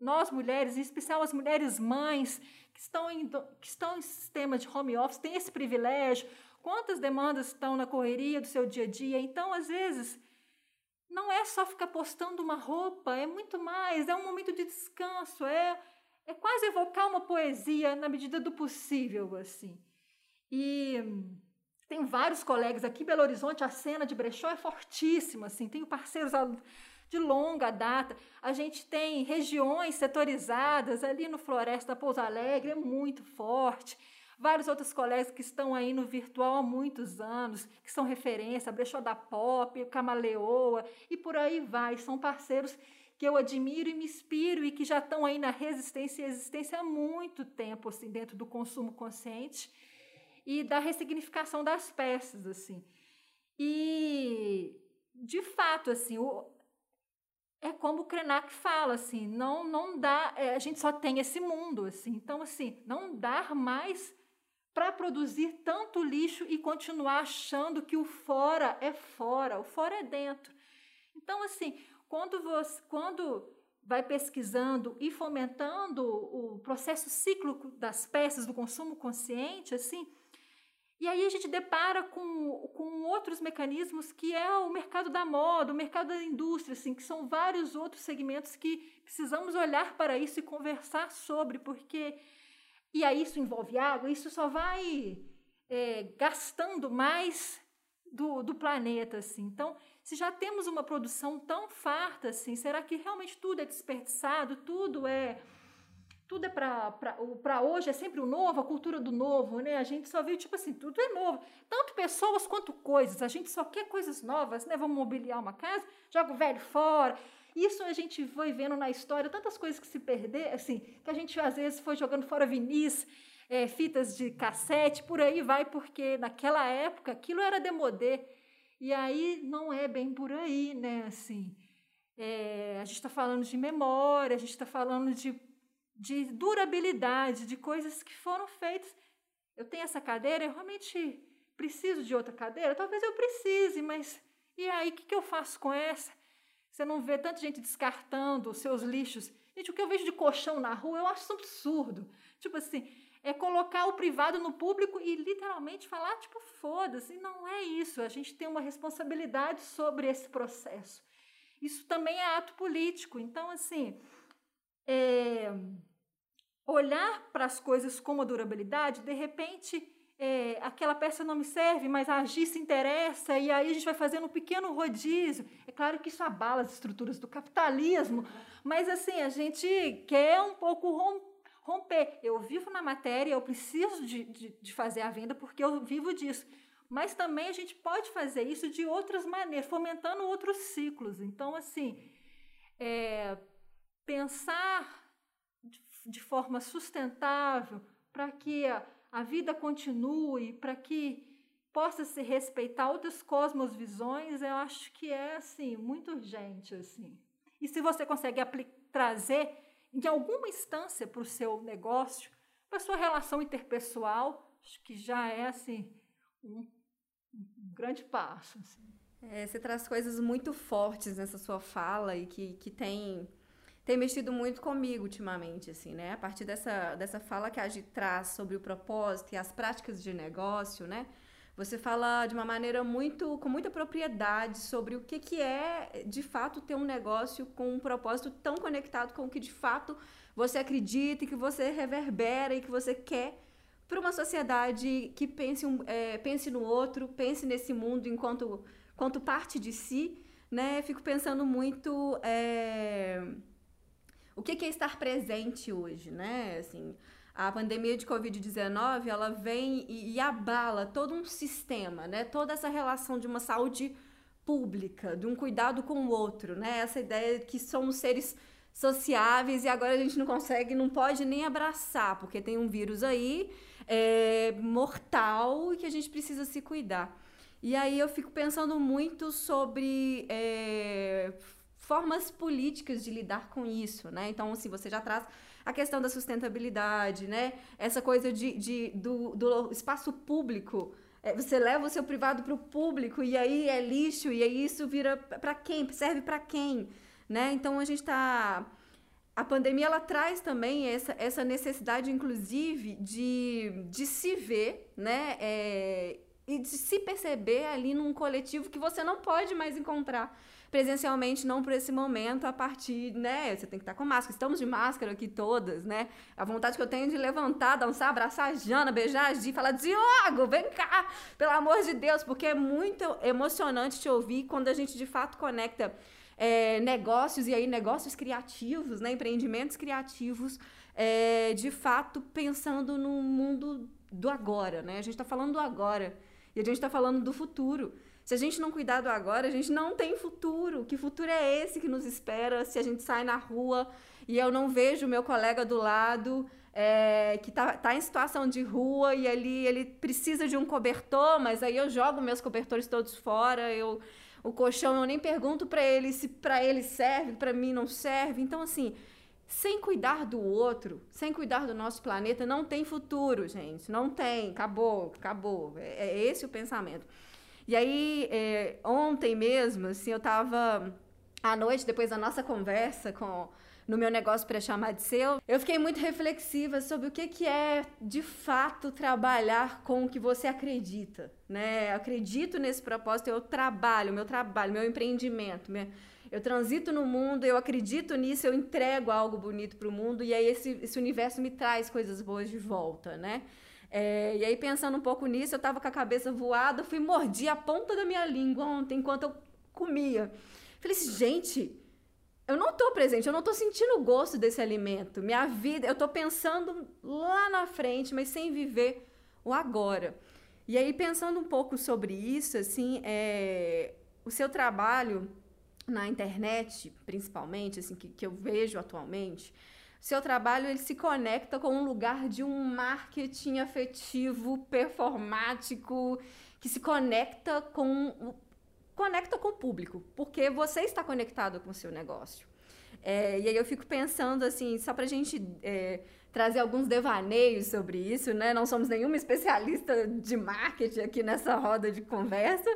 nós mulheres, em especial as mulheres mães que estão, em, que estão em sistema de home office, têm esse privilégio. Quantas demandas estão na correria do seu dia a dia? Então, às vezes, não é só ficar postando uma roupa, é muito mais, é um momento de descanso, é, é quase evocar uma poesia na medida do possível, assim. E Tenho vários colegas aqui em Belo Horizonte, a cena de brechó é fortíssima, assim, tenho parceiros de longa data. A gente tem regiões setorizadas ali no Floresta Pouso Alegre, é muito forte. Vários outros colegas que estão aí no virtual há muitos anos, que são referência, Brechó da Pop, Camaleoa, e por aí vai. São parceiros que eu admiro e me inspiro e que já estão aí na resistência e existência há muito tempo, assim, dentro do consumo consciente e da ressignificação das peças, assim. E, de fato, assim, o, é como o Krenak fala, assim, não, não dá, é, a gente só tem esse mundo, assim, então, assim, não dar mais para produzir tanto lixo e continuar achando que o fora é fora, o fora é dentro. Então, assim, quando você, quando vai pesquisando e fomentando o processo cíclico das peças do consumo consciente, assim, e aí a gente depara com, com outros mecanismos que é o mercado da moda, o mercado da indústria, assim, que são vários outros segmentos que precisamos olhar para isso e conversar sobre, porque e aí isso envolve água, isso só vai é, gastando mais do, do planeta, assim. Então, se já temos uma produção tão farta, assim, será que realmente tudo é desperdiçado, tudo é tudo é para hoje, é sempre o novo, a cultura do novo, né? A gente só viu, tipo assim, tudo é novo. Tanto pessoas quanto coisas. A gente só quer coisas novas, né? Vamos mobiliar uma casa, joga o velho fora. Isso a gente foi vendo na história, tantas coisas que se perder, assim, que a gente às vezes foi jogando fora vinis, é, fitas de cassete, por aí vai, porque naquela época aquilo era demodê. E aí não é bem por aí, né? Assim, é, a gente está falando de memória, a gente está falando de de durabilidade, de coisas que foram feitas. Eu tenho essa cadeira, eu realmente preciso de outra cadeira? Talvez eu precise, mas e aí, o que, que eu faço com essa? Você não vê tanta gente descartando os seus lixos. Gente, o que eu vejo de colchão na rua eu acho absurdo. Tipo assim, é colocar o privado no público e literalmente falar, tipo, foda-se. Não é isso. A gente tem uma responsabilidade sobre esse processo. Isso também é ato político. Então, assim, é, olhar para as coisas com a durabilidade, de repente é, aquela peça não me serve, mas a se interessa, e aí a gente vai fazendo um pequeno rodízio. É claro que isso abala as estruturas do capitalismo, mas assim, a gente quer um pouco romper. Eu vivo na matéria, eu preciso de, de, de fazer a venda porque eu vivo disso. Mas também a gente pode fazer isso de outras maneiras, fomentando outros ciclos. Então, assim, é, pensar de forma sustentável, para que a, a vida continue, para que possa se respeitar outras cosmovisões, eu acho que é assim muito urgente assim. E se você consegue trazer de alguma instância para o seu negócio, para sua relação interpessoal, acho que já é assim um, um grande passo. Assim. É, você traz coisas muito fortes nessa sua fala e que, que tem tem mexido muito comigo ultimamente, assim, né? A partir dessa, dessa fala que a Gi traz sobre o propósito e as práticas de negócio, né? Você fala de uma maneira muito, com muita propriedade sobre o que, que é, de fato, ter um negócio com um propósito tão conectado com o que, de fato, você acredita e que você reverbera e que você quer para uma sociedade que pense, um, é, pense no outro, pense nesse mundo enquanto, enquanto parte de si, né? Fico pensando muito... É o que, é estar presente hoje, né? Assim, a pandemia de Covid-19, ela vem e, e, abala todo um sistema, né? Toda essa relação de uma saúde pública, de um cuidado com o outro, né? Essa ideia de que somos seres sociáveis e agora a gente não consegue, não pode nem abraçar, porque tem um vírus aí é, mortal e que a gente precisa se cuidar. E aí eu fico pensando muito sobre é, formas políticas de lidar com isso, né? Então, assim, você já traz a questão da sustentabilidade, né? Essa coisa de, de do, do espaço público. É, você leva o seu privado para o público e aí é lixo e aí isso vira para quem? Serve para quem? Né? Então, a gente está... A pandemia, ela traz também essa, essa necessidade, inclusive, de, de se ver, né? É, e de se perceber ali num coletivo que você não pode mais encontrar presencialmente não por esse momento, a partir, né? Você tem que estar com máscara. Estamos de máscara aqui todas, né? A vontade que eu tenho de levantar, dançar, abraçar a Jana, beijar a Gi, falar, Diogo, vem cá, pelo amor de Deus, porque é muito emocionante te ouvir quando a gente de fato conecta é, negócios e aí negócios criativos, né? Empreendimentos criativos, é, de fato pensando no mundo do agora, né? A gente está falando do agora e a gente está falando do futuro. Se a gente não cuidar do agora, a gente não tem futuro. Que futuro é esse que nos espera se a gente sai na rua e eu não vejo o meu colega do lado é, que está tá em situação de rua e ali ele precisa de um cobertor, mas aí eu jogo meus cobertores todos fora, eu o colchão eu nem pergunto para ele se para ele serve, para mim não serve. Então assim, sem cuidar do outro, sem cuidar do nosso planeta, não tem futuro, gente. Não tem. Acabou, acabou. É, é esse o pensamento. E aí, é, ontem mesmo, assim, eu estava à noite, depois da nossa conversa com no meu negócio para chamar de seu, eu fiquei muito reflexiva sobre o que, que é de fato trabalhar com o que você acredita, né? Eu acredito nesse propósito, eu trabalho, meu trabalho, meu empreendimento, minha, eu transito no mundo, eu acredito nisso, eu entrego algo bonito para o mundo e aí esse, esse universo me traz coisas boas de volta, né? É, e aí, pensando um pouco nisso, eu estava com a cabeça voada, fui mordir a ponta da minha língua ontem enquanto eu comia. Falei assim, gente, eu não estou presente, eu não estou sentindo o gosto desse alimento. Minha vida, eu estou pensando lá na frente, mas sem viver o agora. E aí, pensando um pouco sobre isso, assim, é, o seu trabalho na internet, principalmente, assim, que, que eu vejo atualmente, seu trabalho ele se conecta com um lugar de um marketing afetivo, performático, que se conecta com conecta com o público, porque você está conectado com o seu negócio. É, e aí eu fico pensando assim, só para a gente é, trazer alguns devaneios sobre isso, né? Não somos nenhuma especialista de marketing aqui nessa roda de conversa,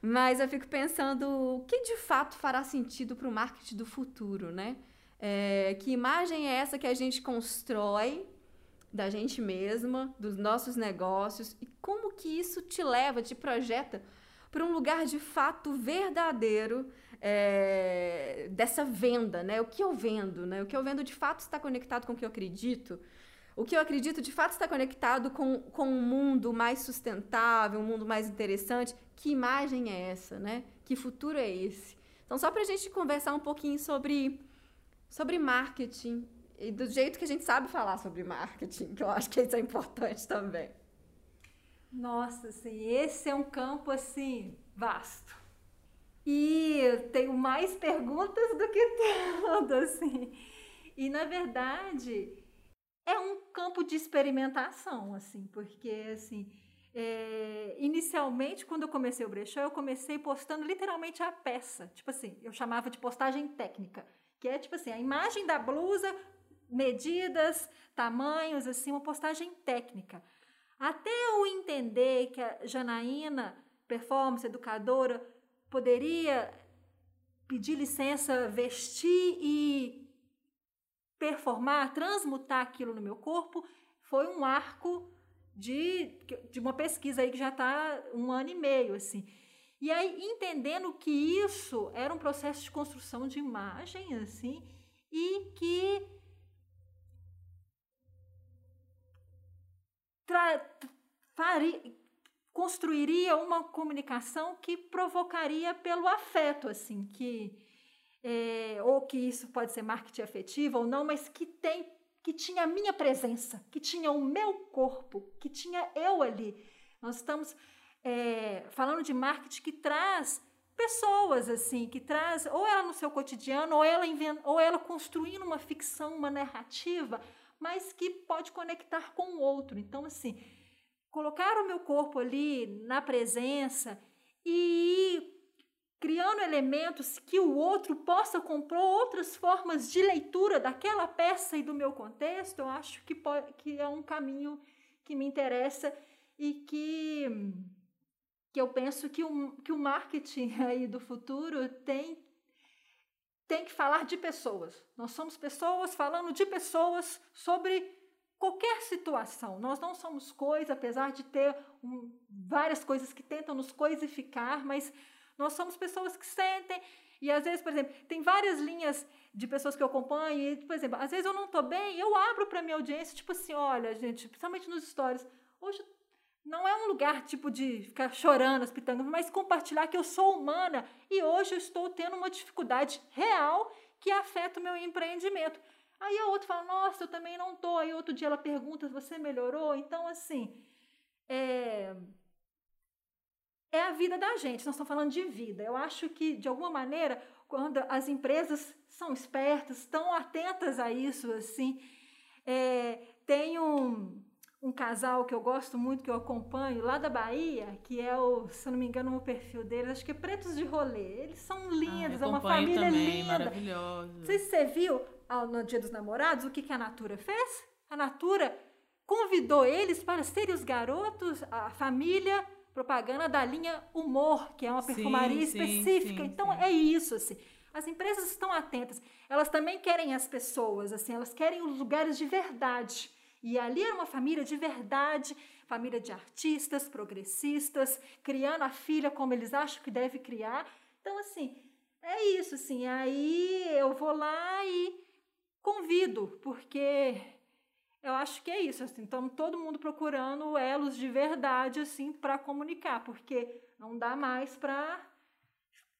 mas eu fico pensando o que de fato fará sentido para o marketing do futuro, né? É, que imagem é essa que a gente constrói da gente mesma, dos nossos negócios e como que isso te leva, te projeta para um lugar de fato verdadeiro é, dessa venda, né? O que eu vendo, né? O que eu vendo de fato está conectado com o que eu acredito. O que eu acredito de fato está conectado com, com um mundo mais sustentável, um mundo mais interessante. Que imagem é essa, né? Que futuro é esse? Então, só para a gente conversar um pouquinho sobre, sobre marketing e do jeito que a gente sabe falar sobre marketing, que eu acho que isso é importante também. Nossa, assim, esse é um campo assim vasto. E eu tenho mais perguntas do que tudo, assim. E na verdade, é um campo de experimentação, assim, porque assim, é, inicialmente, quando eu comecei o brechó, eu comecei postando literalmente a peça. Tipo assim, eu chamava de postagem técnica, que é tipo assim, a imagem da blusa, medidas, tamanhos, assim, uma postagem técnica. Até eu entender que a Janaína, performance, educadora, poderia pedir licença, vestir e performar, transmutar aquilo no meu corpo, foi um arco de, de uma pesquisa aí que já está um ano e meio, assim. E aí, entendendo que isso era um processo de construção de imagem, assim, e que faria, construiria uma comunicação que provocaria pelo afeto, assim, que é, ou que isso pode ser marketing afetivo ou não, mas que tem que tinha a minha presença, que tinha o meu corpo, que tinha eu ali. Nós estamos é, falando de marketing que traz pessoas assim, que traz ou ela no seu cotidiano, ou ela invent, ou ela construindo uma ficção, uma narrativa, mas que pode conectar com o outro. Então assim, colocar o meu corpo ali na presença e criando elementos que o outro possa comprar outras formas de leitura daquela peça e do meu contexto, eu acho que, pode, que é um caminho que me interessa e que, que eu penso que o, que o marketing aí do futuro tem, tem que falar de pessoas. Nós somos pessoas falando de pessoas sobre qualquer situação. Nós não somos coisa, apesar de ter um, várias coisas que tentam nos coisificar, mas nós somos pessoas que sentem E às vezes, por exemplo, tem várias linhas de pessoas que eu acompanho, e, por exemplo, às vezes eu não estou bem, eu abro para minha audiência, tipo assim, olha, gente, principalmente nos stories, hoje não é um lugar tipo de ficar chorando as pitangas, mas compartilhar que eu sou humana e hoje eu estou tendo uma dificuldade real que afeta o meu empreendimento. Aí a outra fala, nossa, eu também não tô. Aí outro dia ela pergunta, você melhorou? Então, assim, é, é a vida da gente, nós estamos falando de vida. Eu acho que, de alguma maneira, quando as empresas são espertas, estão atentas a isso, assim, é, tem um, um casal que eu gosto muito, que eu acompanho, lá da Bahia, que é o, se eu não me engano, o perfil deles, acho que é Pretos de Rolê. Eles são lindos, ah, é uma família também, linda. Maravilhosa. Não sei se você viu no Dia dos Namorados, o que, que a Natura fez? A Natura convidou eles para serem os garotos, a família propaganda da linha Humor, que é uma perfumaria sim, específica. Sim, então sim. é isso assim. As empresas estão atentas. Elas também querem as pessoas, assim, elas querem os lugares de verdade. E ali era uma família de verdade, família de artistas, progressistas, criando a filha como eles acham que deve criar. Então, assim, é isso, assim. Aí eu vou lá e convido, porque eu acho que é isso. Assim, então, todo mundo procurando elos de verdade, assim, para comunicar, porque não dá mais para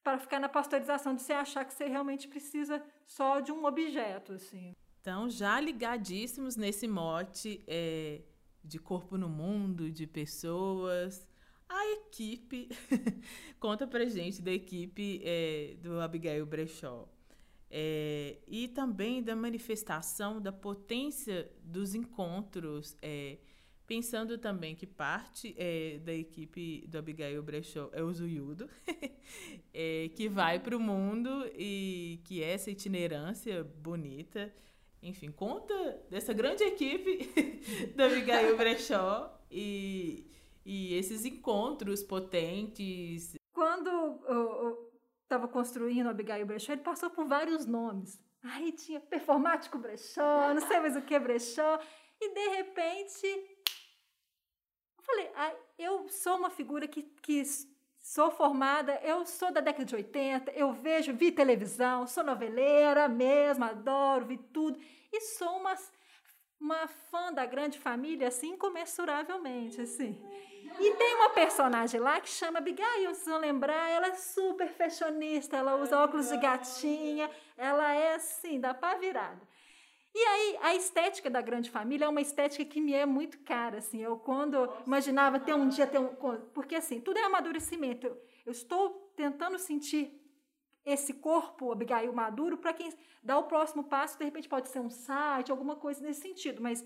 para ficar na pasteurização de você achar que você realmente precisa só de um objeto, assim. Então, já ligadíssimos nesse mote é, de corpo no mundo, de pessoas, a equipe. Conta pra gente da equipe é, do Abigail Brechó. É, e também da manifestação da potência dos encontros, é, pensando também que parte é, da equipe do Abigail Brechó é o Zuyudo, é, que vai para o mundo e que essa itinerância bonita enfim, conta dessa grande equipe da Abigail Brechó e, e esses encontros potentes. Quando eu estava construindo a Abigail Brechó, ele passou por vários nomes. Aí tinha performático Brechó, não sei mais o que Brechó, e de repente eu falei, ah, eu sou uma figura que, que sou formada, eu sou da década de 80, eu vejo, vi televisão, sou noveleira mesmo, adoro, vi tudo. E sou uma, uma fã da grande família, assim, incomensuravelmente, assim. E tem uma personagem lá que chama Abigail, vocês vão lembrar, ela é super fashionista, ela usa óculos de gatinha, ela é assim, dá pra virada. E aí, a estética da grande família é uma estética que me é muito cara, assim, eu quando imaginava ter um dia, ter um... Porque, assim, tudo é amadurecimento, eu, eu estou tentando sentir esse corpo, Abigail Maduro, para quem dá o próximo passo, de repente pode ser um site, alguma coisa nesse sentido, mas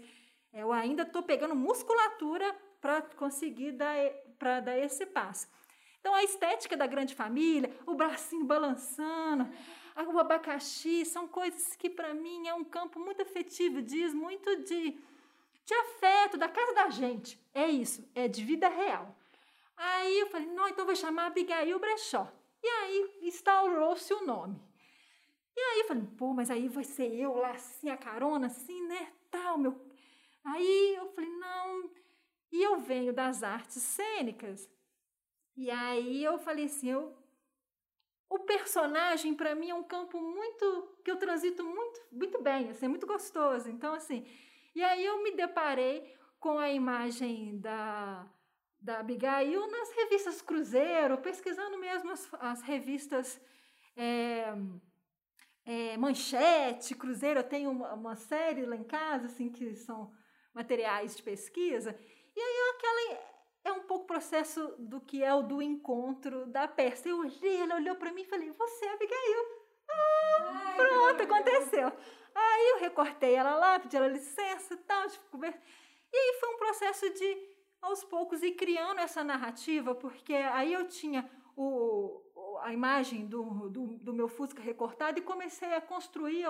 eu ainda estou pegando musculatura para conseguir dar, para dar esse passo. Então, a estética da grande família, o bracinho balançando, o abacaxi, são coisas que, para mim, é um campo muito afetivo, diz muito de, de afeto, da casa da gente. É isso, é de vida real. Aí eu falei, não, então vou chamar Abigail Brechó. E aí instaurou-se o nome. E aí eu falei, pô, mas aí vai ser eu lá assim, a carona, assim, né? Tal, meu. Aí eu falei, não. E eu venho das artes cênicas. E aí eu falei assim, eu o personagem para mim é um campo muito que eu transito muito muito bem, assim, é muito gostoso. Então assim, e aí eu me deparei com a imagem da da Abigail nas revistas Cruzeiro, pesquisando mesmo as, as revistas é, é, Manchete, Cruzeiro. Eu tenho uma, uma, série lá em casa, assim, que são materiais de pesquisa. E aí aquela é um pouco o processo do que é o do encontro da peça. Eu olhei, ela olhou para mim e falei, você é Abigail. Ah, pronto, aconteceu. Aí eu recortei ela lá, pedi ela licença e tal, e aí foi um processo de aos poucos ir criando essa narrativa, porque aí eu tinha o, a imagem do, do, do meu Fusca recortado e comecei a construir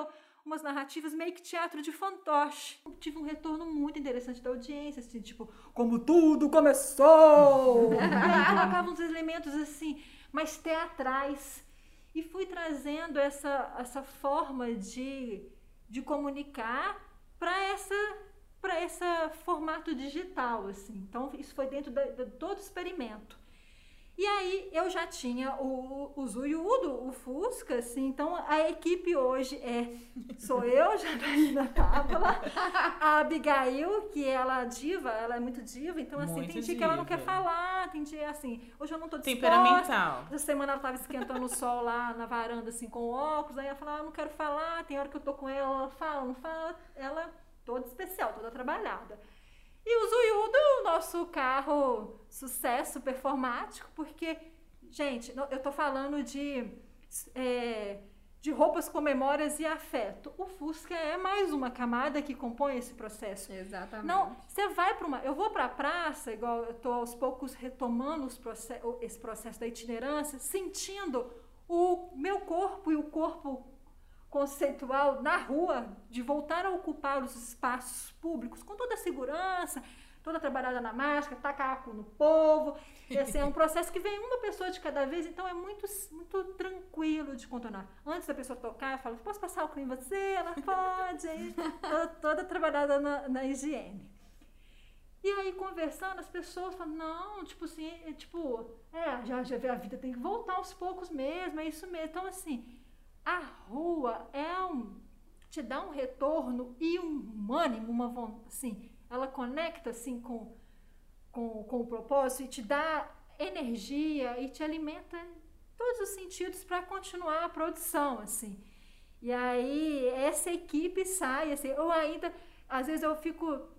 umas narrativas meio que teatro de fantoche. tive um retorno muito interessante da audiência, assim, tipo, como tudo começou! aí colocava uns elementos assim, mais teatrais. E fui trazendo essa, essa forma de, de comunicar para essa para esse formato digital, assim. Então, isso foi dentro de, de todo o experimento. E aí eu já tinha o, o Zuyudo, o Fusca, assim, então a equipe hoje é sou eu, Janaína Tábala, a Abigail, que ela é diva, ela é muito diva, então assim, Muito tem dia que ela não quer falar, tem dia assim, hoje eu não tô disposta. Temperamental. Essa semana ela tava esquentando o sol lá na varanda, assim, com óculos, aí ela fala, ah, não quero falar, tem hora que eu tô com ela, ela fala, não fala, ela toda especial, toda trabalhada. E o Zuyudo, o nosso carro sucesso performático, porque, gente, eu tô falando de, é, de roupas com memórias e afeto. O Fusca é mais uma camada que compõe esse processo. Exatamente. Não, você vai para uma. Eu vou para a praça, igual eu estou aos poucos retomando proce- esse processo da itinerância, sentindo o meu corpo e o corpo conceitual na rua, de voltar a ocupar os espaços públicos com toda a segurança, toda trabalhada na máscara, tacaco no povo. E, assim, é um processo que vem uma pessoa de cada vez, então é muito, muito tranquilo de contornar. Antes da pessoa tocar, eu falo, posso passar álcool em você? Ela pode, aí, toda, toda trabalhada na, na higiene. E aí, conversando, as pessoas falam, não, tipo assim, é, tipo, é, já, já vê a vida tem que voltar aos poucos mesmo, é isso mesmo. Então, assim, a rua é um, te dá um retorno e um ânimo, uma assim, ela conecta, assim, com, com, com o propósito e te dá energia e te alimenta em todos os sentidos para continuar a produção, assim. E aí, essa equipe sai, assim, eu ainda, às vezes eu fico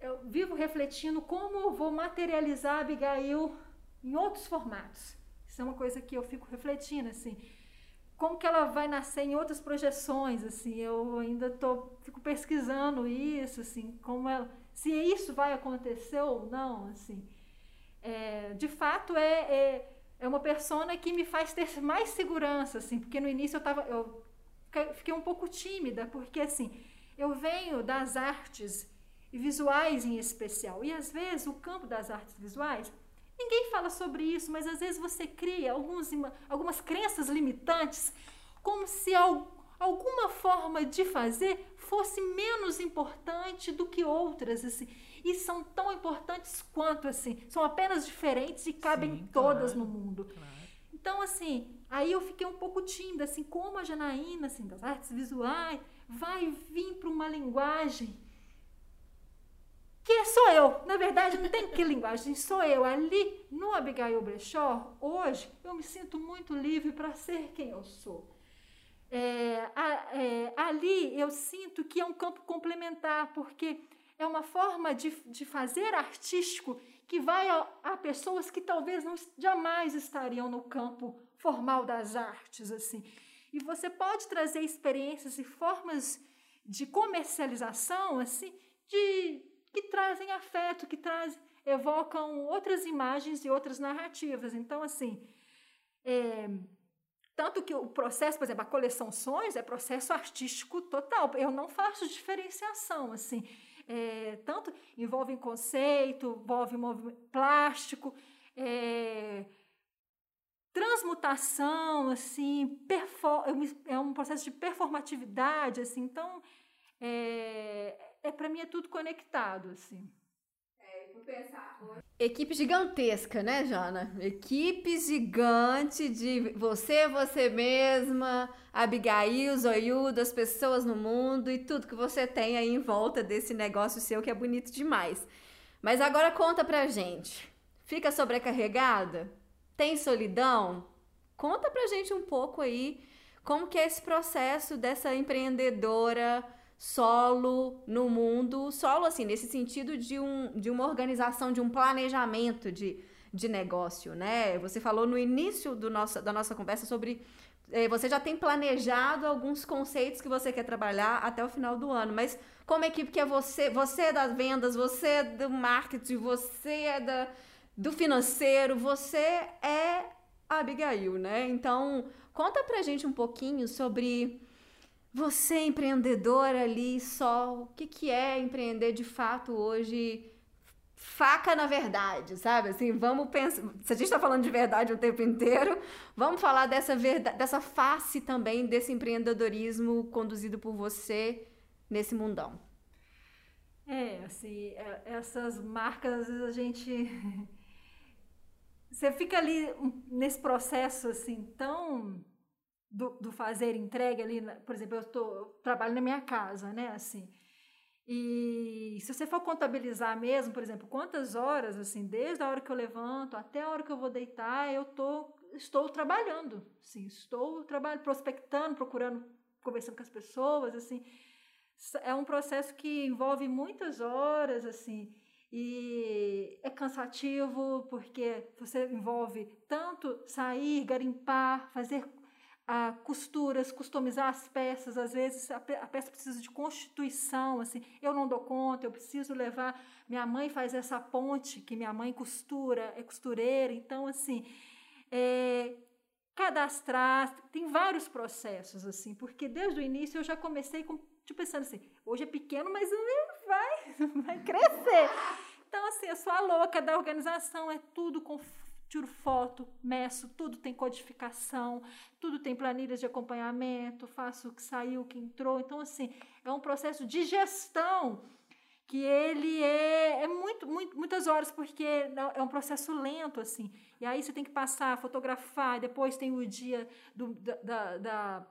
eu vivo refletindo como eu vou materializar a Abigail em outros formatos. Isso é uma coisa que eu fico refletindo, assim. Como que ela vai nascer em outras projeções, assim. Eu ainda tô, fico pesquisando isso, assim, como ela, se isso vai acontecer ou não, assim. É, de fato, é, é, é uma persona que me faz ter mais segurança, assim, porque no início eu tava, eu fiquei- um pouco tímida, porque, assim, eu venho das artes visuais em especial. E às vezes o campo das artes visuais, ninguém fala sobre isso, mas às vezes você cria alguns, algumas crenças limitantes, como se al- alguma forma de fazer fosse menos importante do que outras, assim. E são tão importantes quanto, assim. São apenas diferentes e cabem Sim, todas claro. no mundo. Claro. Então, assim, aí eu fiquei um pouco tímida, assim, como a Janaína, assim, das artes visuais, vai vir para uma linguagem que sou eu. Na verdade, não tem que linguagem, sou eu. Ali, no Abigail Brechó, hoje, eu me sinto muito livre para ser quem eu sou. É, a- é, ali eu sinto que é um campo complementar, porque é uma forma de, de fazer artístico que vai a, a pessoas que talvez não jamais estariam no campo formal das artes, assim. E você pode trazer experiências e formas de comercialização, assim, de que trazem afeto, que trazem, evocam outras imagens e outras narrativas. Então, assim, é, tanto que o processo, por exemplo, a coleção Sonhos é processo artístico total. Eu não faço diferenciação, assim. É, tanto envolve conceito, envolve movimento plástico, é, transmutação, assim, é um processo de performatividade, assim. Então, é, é para mim é tudo conectado, assim. Equipe gigantesca, né, Jana? Equipe gigante de você, você mesma, Abigail, Zoiudo, as pessoas no mundo e tudo que você tem aí em volta desse negócio seu que é bonito demais. Mas agora conta pra gente. Fica sobrecarregada? Tem solidão? Conta pra gente um pouco aí como que é esse processo dessa empreendedora solo no mundo, solo assim, nesse sentido de, um, de uma organização, de um planejamento de, de negócio, né? Você falou no início do nossa, da nossa conversa sobre eh, você já tem planejado alguns conceitos que você quer trabalhar até o final do ano, mas como equipe que é você, você é das vendas, você é do marketing, você é da, do financeiro, você é a Abigail, né? Então, conta pra gente um pouquinho sobre você, empreendedora ali, só, o que, que é empreender de fato hoje? Faca na verdade, sabe? Assim, vamos pensar. Se a gente está falando de verdade o tempo inteiro, vamos falar dessa verdade, dessa face também desse empreendedorismo conduzido por você nesse mundão. É, assim, é- essas marcas, às vezes a gente você fica ali um, nesse processo assim tão do, do fazer entrega ali, por exemplo, eu, tô, trabalho na minha casa, né, assim, e se você for contabilizar mesmo, por exemplo, quantas horas, assim, desde a hora que eu levanto até a hora que eu vou deitar, eu tô, estou trabalhando, sim, estou trabalhando, prospectando, procurando, conversando com as pessoas, assim, é um processo que envolve muitas horas, assim, e é cansativo porque você envolve tanto sair, garimpar, fazer a costuras, customizar as peças, às vezes a, peça precisa de constituição, assim, eu não dou conta, eu preciso levar, minha mãe faz essa ponte, que minha mãe costura, é costureira, então, assim, é, cadastrar, tem vários processos, assim, porque desde o início eu já comecei com, tipo, pensando assim, hoje é pequeno, mas vai, vai crescer. Então, assim, eu sou a louca da organização, é tudo com tiro foto, meço, tudo tem codificação, tudo tem planilhas de acompanhamento, faço o que saiu, o que entrou. Então, assim, é um processo de gestão que ele é, é muito, muito, muitas horas, porque é um processo lento, assim. E aí você tem que passar, fotografar, depois tem o dia do, da, da,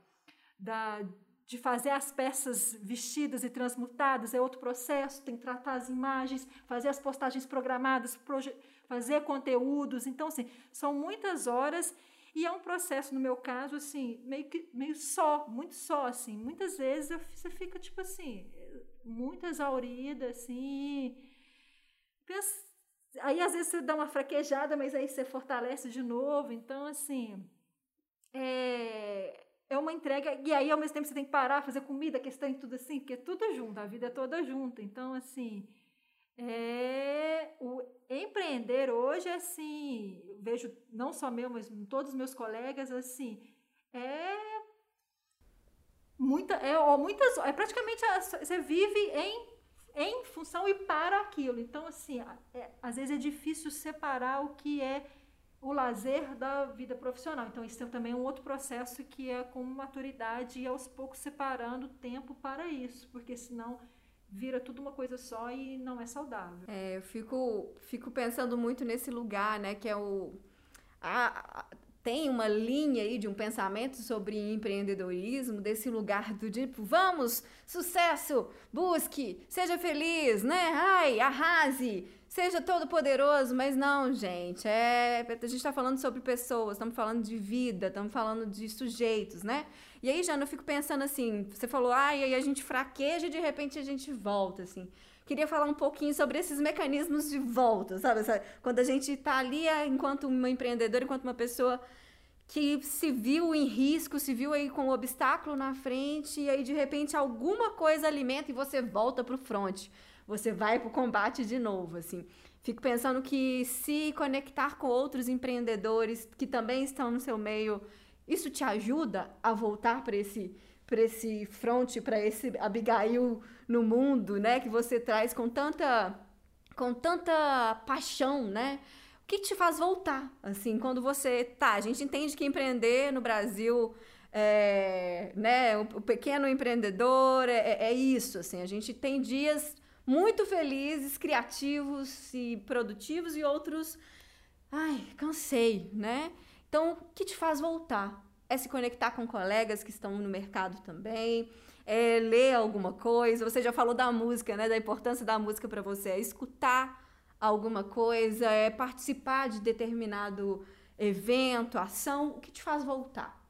da, de fazer as peças vestidas e transmutadas, é outro processo, tem que tratar as imagens, fazer as postagens programadas, fazer conteúdos. Então, assim, são muitas horas e é um processo, no meu caso, assim, meio que meio só, muito só, assim. Muitas vezes eu, você fica, tipo assim, muito exaurida, assim. Pensa, aí, às vezes, você dá uma fraquejada, mas aí você fortalece de novo. Então, assim, é, é uma entrega. E aí, ao mesmo tempo, você tem que parar, fazer comida, questão e tudo assim, porque é tudo junto, a vida é toda junta. Então, assim, é, o empreender hoje, assim, vejo não só meu, mas todos os meus colegas, assim, é muita, é, muitas, é praticamente você vive em em função e para aquilo. Então, assim, é, às vezes é difícil separar o que é o lazer da vida profissional. Então, isso é também um outro processo que é com maturidade e aos poucos separando tempo para isso, porque senão vira tudo uma coisa só e não é saudável. É, eu fico, fico pensando muito nesse lugar, né, que é o... A, a, tem uma linha aí de um pensamento sobre empreendedorismo, desse lugar do tipo, vamos, sucesso, busque, seja feliz, né? Ai, arrase, seja todo poderoso, mas não, gente, é, a gente está falando sobre pessoas, estamos falando de vida, estamos falando de sujeitos, né? E aí, Jana, eu fico pensando assim, você falou, ah, e aí a gente fraqueja e de repente a gente volta, assim. Queria falar um pouquinho sobre esses mecanismos de volta, sabe? Quando a gente está ali é, enquanto uma empreendedora, enquanto uma pessoa que se viu em risco, se viu aí com um obstáculo na frente, e aí de repente alguma coisa alimenta e você volta para o front. Você vai para o combate de novo, assim. Fico pensando que se conectar com outros empreendedores que também estão no seu meio isso te ajuda a voltar para esse para esse front, para esse Abigail no mundo, né, que você traz com tanta com tanta paixão, né? O que te faz voltar? Assim, quando você tá, a gente entende que empreender no Brasil é, né, o, pequeno empreendedor é, é isso, assim, a gente tem dias muito felizes, criativos e produtivos e outros, ai, cansei, né? Então, o que te faz voltar? É se conectar com colegas que estão no mercado também, é ler alguma coisa. Você já falou da música, né? Da importância da música para você, é escutar alguma coisa, é participar de determinado evento, ação. O que te faz voltar?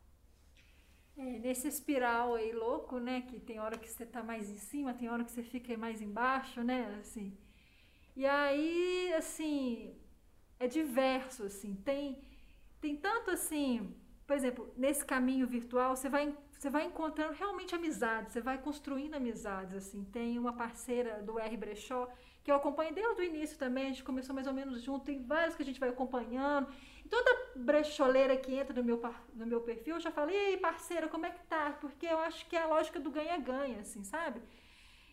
É, nesse espiral aí louco, né? Que tem hora que você tá mais em cima, tem hora que você fica mais embaixo, né? Assim. E aí, assim, é diverso, assim. Tem tem tanto assim, por exemplo, nesse caminho virtual, você vai, você vai encontrando realmente amizades, você vai construindo amizades, assim. Tem uma parceira do R Brechó, que eu acompanho desde o início também, a gente começou mais ou menos junto, tem vários que a gente vai acompanhando. Toda brecholeira que entra no meu, no meu perfil, eu já falei, ei, parceira, como é que tá? Porque eu acho que é a lógica do ganha-ganha, assim, sabe?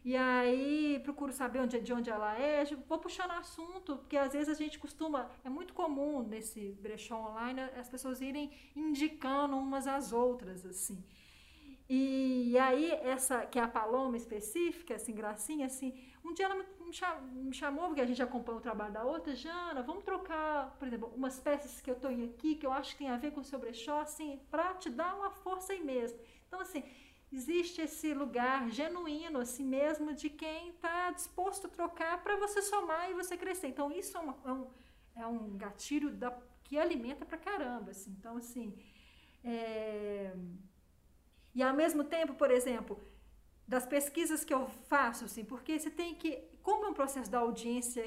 E aí procuro saber onde, de onde ela é, vou puxando assunto, porque às vezes a gente costuma, é muito comum nesse brechó online as pessoas irem indicando umas às outras, assim. e aí, essa, que é a Paloma específica, assim, gracinha, assim, um dia ela me chamou, porque a gente acompanha o trabalho da outra, Jana, vamos trocar, por exemplo, umas peças que eu estou aqui, que eu acho que tem a ver com o seu brechó, assim, para te dar uma força aí mesmo. Então, assim, existe esse lugar genuíno, assim mesmo, de quem está disposto a trocar para você somar e você crescer. Então, isso é, uma, é, um, é um gatilho da, que alimenta pra caramba, assim. Então, assim, é... E ao mesmo tempo, por exemplo, das pesquisas que eu faço, assim, porque você tem que, como é um processo da audiência,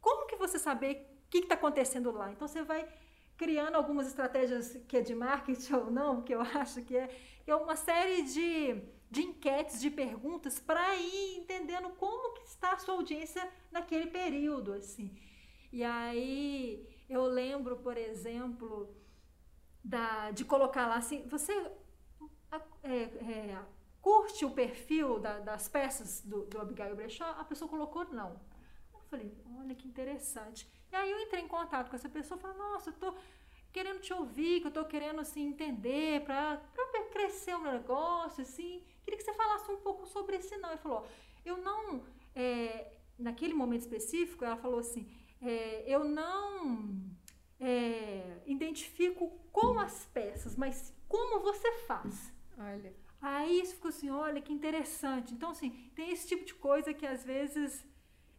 como que você saber o que está acontecendo lá? Então você vai criando algumas estratégias que é de marketing ou não, que eu acho que é, é uma série de, de enquetes, de perguntas para ir entendendo como que está a sua audiência naquele período, assim. E aí eu lembro, por exemplo, da, de colocar lá assim, você é, é, curte o perfil da, das peças do, do Abigail Brechó? A pessoa colocou não. Eu falei, olha que interessante. E aí eu entrei em contato com essa pessoa falei, nossa, eu tô querendo te ouvir, que eu tô querendo assim entender para crescer o meu negócio, assim. Queria que você falasse um pouco sobre esse não. Ele falou, eu não, é, naquele momento específico, ela falou assim, é, eu não é, identifico com as peças, mas como você faz. Olha. Aí isso ficou assim, olha que interessante. Então, assim, tem esse tipo de coisa que às vezes,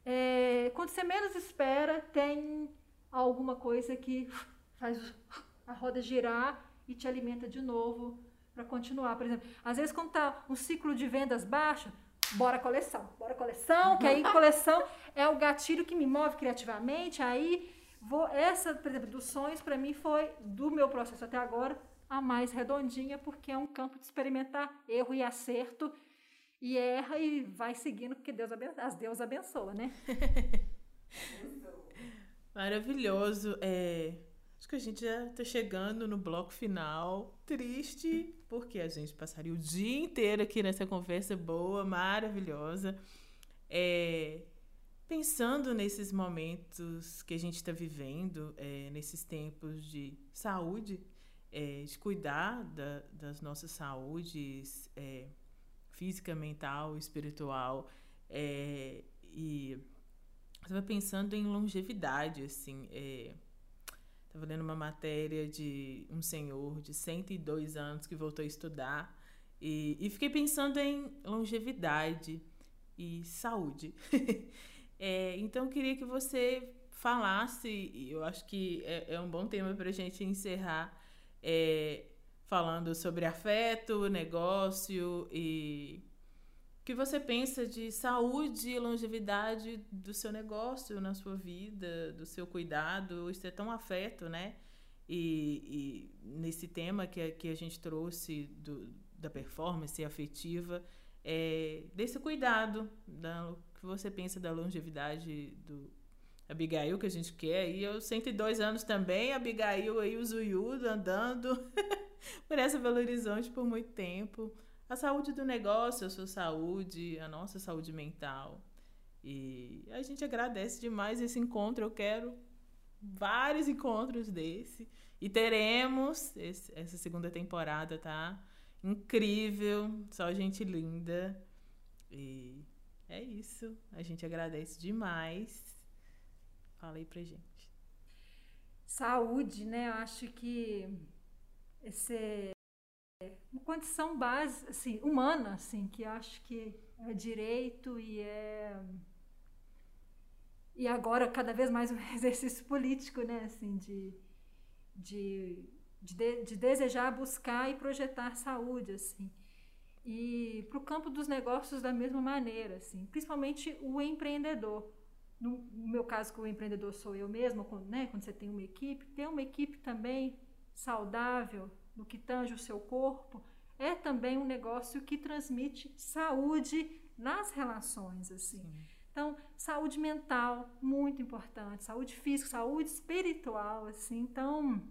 é, quando você menos espera, tem alguma coisa que faz a roda girar e te alimenta de novo para continuar. Por exemplo, às vezes quando tá um ciclo de vendas baixo, bora coleção, bora coleção, que aí coleção é o gatilho que me move criativamente. Aí vou essa, por exemplo, dos sonhos para mim foi do meu processo até agora a mais redondinha, porque é um campo de experimentar erro e acerto, e erra e vai seguindo, porque Deus abençoa, as Deus abençoa, né? Maravilhoso. É, acho que a gente já está chegando no bloco final. Triste, porque a gente passaria o dia inteiro aqui nessa conversa boa, maravilhosa. É, pensando nesses momentos que a gente está vivendo, é, nesses tempos de saúde, é, de cuidar da, das nossas saúdes é, física, mental, espiritual. É, e estava pensando em longevidade, assim. Estava lendo uma matéria de um senhor de 102 anos que voltou a estudar. E, e fiquei pensando em longevidade e saúde. é, então, queria que você falasse, eu acho que é, é um bom tema para a gente encerrar, é, falando sobre afeto, negócio e que você pensa de saúde e longevidade do seu negócio na sua vida, do seu cuidado, isso é tão afeto, né? E, e nesse tema que, que a gente trouxe do, da performance afetiva, é, desse cuidado, da, que você pensa da longevidade do, Abigail, que a gente quer. E eu, 102 anos também, Abigail aí, o Zuiudo, andando por essa Belo Horizonte por muito tempo. A saúde do negócio, a sua saúde, a nossa saúde mental. E a gente agradece demais esse encontro. Eu quero vários encontros desse. E teremos esse, essa segunda temporada, tá? Incrível, só gente linda. E é isso. A gente agradece demais. Fala aí pra gente. Saúde, né? Eu acho que esse uma condição base, assim, humana, assim, que acho que é direito e é e agora cada vez mais um exercício político, né, assim, de de, de, de desejar buscar e projetar saúde, assim. E para o campo dos negócios da mesma maneira, assim, principalmente o empreendedor no, meu caso, que o empreendedor sou eu mesma, quando, né, quando você tem uma equipe, ter uma equipe também saudável no que tange o seu corpo, é também um negócio que transmite saúde nas relações, assim. Sim. Então, saúde mental, muito importante, saúde física, saúde espiritual, assim. Então,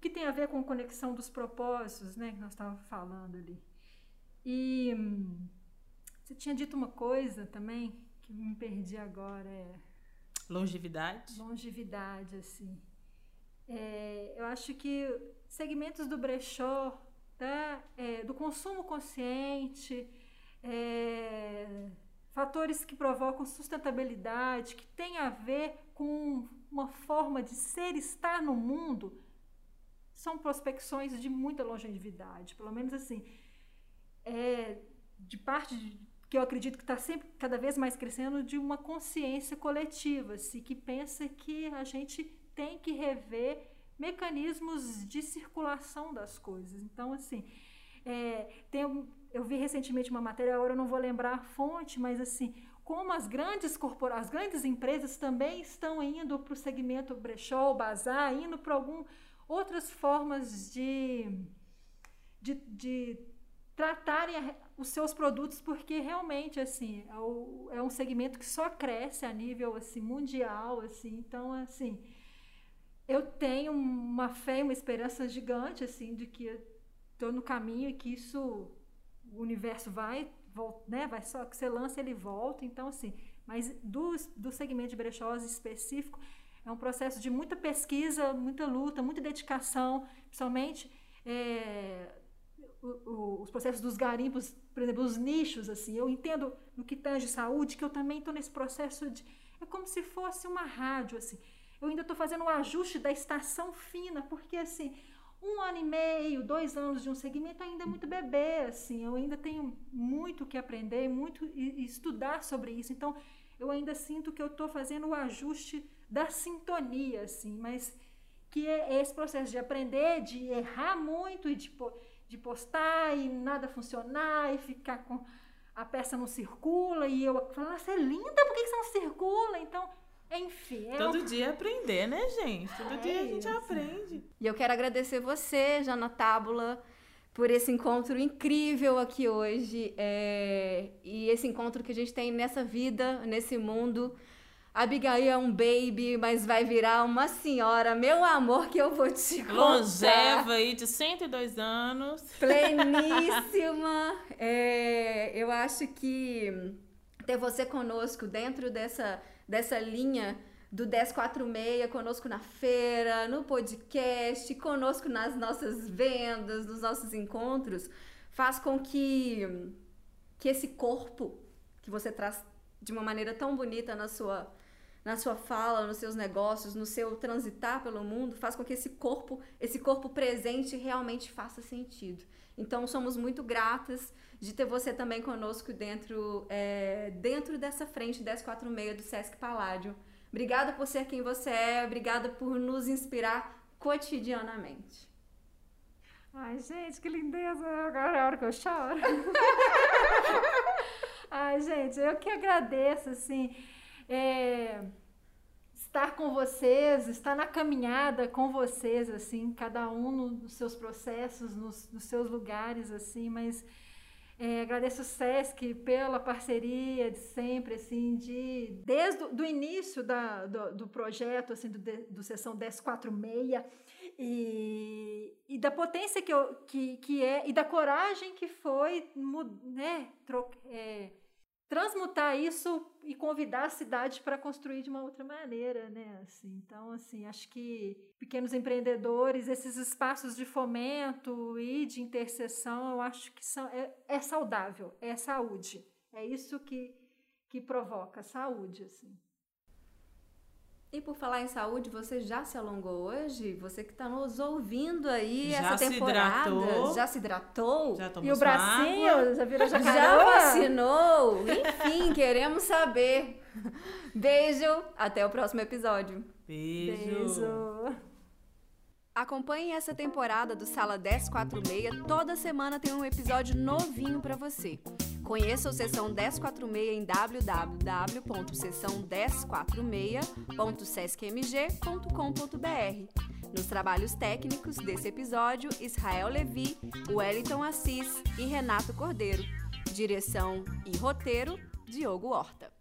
que tem a ver com conexão dos propósitos, né, que nós estávamos falando ali. E hum, você tinha dito uma coisa também que me perdi agora é. Longevidade? Longevidade, assim. É, eu acho que segmentos do brechó da, é, do consumo consciente, é, fatores que provocam sustentabilidade, que tem a ver com uma forma de ser estar no mundo, são prospecções de muita longevidade. Pelo menos assim, é, de parte de, que eu acredito que está sempre cada vez mais crescendo de uma consciência coletiva, assim, que pensa que a gente tem que rever mecanismos de circulação das coisas. Então, assim, é, tem, eu vi recentemente uma matéria, agora eu não vou lembrar a fonte, mas assim, como as grandes corporações, as grandes empresas também estão indo para o segmento brechó, bazar, indo para algum outras formas de, de, de tratarem os seus produtos, porque realmente assim é, o, é, um segmento que só cresce a nível assim mundial, assim. Então, assim, eu tenho uma fé uma esperança gigante assim de que estou no caminho e que isso o universo vai né, vai só que você lança ele volta. Então assim mas do, do segmento de brechós específico é um processo de muita pesquisa muita luta muita dedicação principalmente é, o, o, os processos dos garimpos por exemplo os nichos assim. Eu entendo no que tange saúde que eu também estou nesse processo de é como se fosse uma rádio assim eu ainda estou fazendo o um ajuste da estação fina, porque assim, um ano e meio, dois anos de um segmento ainda é muito bebê, assim, eu ainda tenho muito que aprender, muito e, estudar sobre isso. Então, eu ainda sinto que eu estou fazendo o ajuste da sintonia, assim, mas que é esse processo de aprender, de errar muito e de, de postar e nada funcionar e ficar com a peça não circula e eu falo, nossa, é linda, por que você não circula? Então, enfim. É Todo dia aprender, né, gente? Todo é dia a gente isso. aprende. E eu quero agradecer você, Jana Tábula, por esse encontro incrível aqui hoje. É... E esse encontro que a gente tem nessa vida, nesse mundo. A Abigail é um baby, mas vai virar uma senhora. Meu amor, que eu vou te contar. Longeva aí, de 102 anos. Pleníssima. é... Eu acho que ter você conosco dentro dessa dessa linha do 1046 conosco na feira, no podcast, conosco nas nossas vendas, nos nossos encontros, faz com que, que esse corpo que você traz de uma maneira tão bonita na sua na sua fala, nos seus negócios, no seu transitar pelo mundo, faz com que esse corpo, esse corpo presente realmente faça sentido. Então somos muito gratas de ter você também conosco dentro, é, dentro dessa frente 1046 do Sesc Paládio. Obrigada por ser quem você é, obrigada por nos inspirar cotidianamente. Ai, gente, que lindeza! Agora é a hora que eu choro. Ai, gente, eu que agradeço, assim, é, estar com vocês, estar na caminhada com vocês, assim, cada um nos seus processos, nos, nos seus lugares, assim, mas é, agradeço o Sesc pela parceria de sempre, assim, de desde o início da, do, do projeto, assim, do, do Sessão 1046, e, e da potência que, eu, que, que é, e da coragem que foi, né, trocar. é, transmutar isso e convidar a cidade para construir de uma outra maneira, né? Assim, então, assim, acho que pequenos empreendedores, esses espaços de fomento e de interseção, eu acho que são, é, é saudável, é saúde. É isso que, que provoca saúde, assim. E por falar em saúde, você já se alongou hoje? Você que está nos ouvindo aí já essa temporada. Se hidratou, já se hidratou? Já tomou E o bracinho água. já virou Já jacaré? vacinou? Enfim, queremos saber. Beijo, até o próximo episódio. Beijo. Beijo. Acompanhe essa temporada do Sala 1046. Toda semana tem um episódio novinho para você. Conheça o Sessão 1046 em www.sessão1046.sescmg.com.br. Nos trabalhos técnicos desse episódio, Israel Levi, Wellington Assis e Renato Cordeiro. Direção e roteiro, Diogo Horta.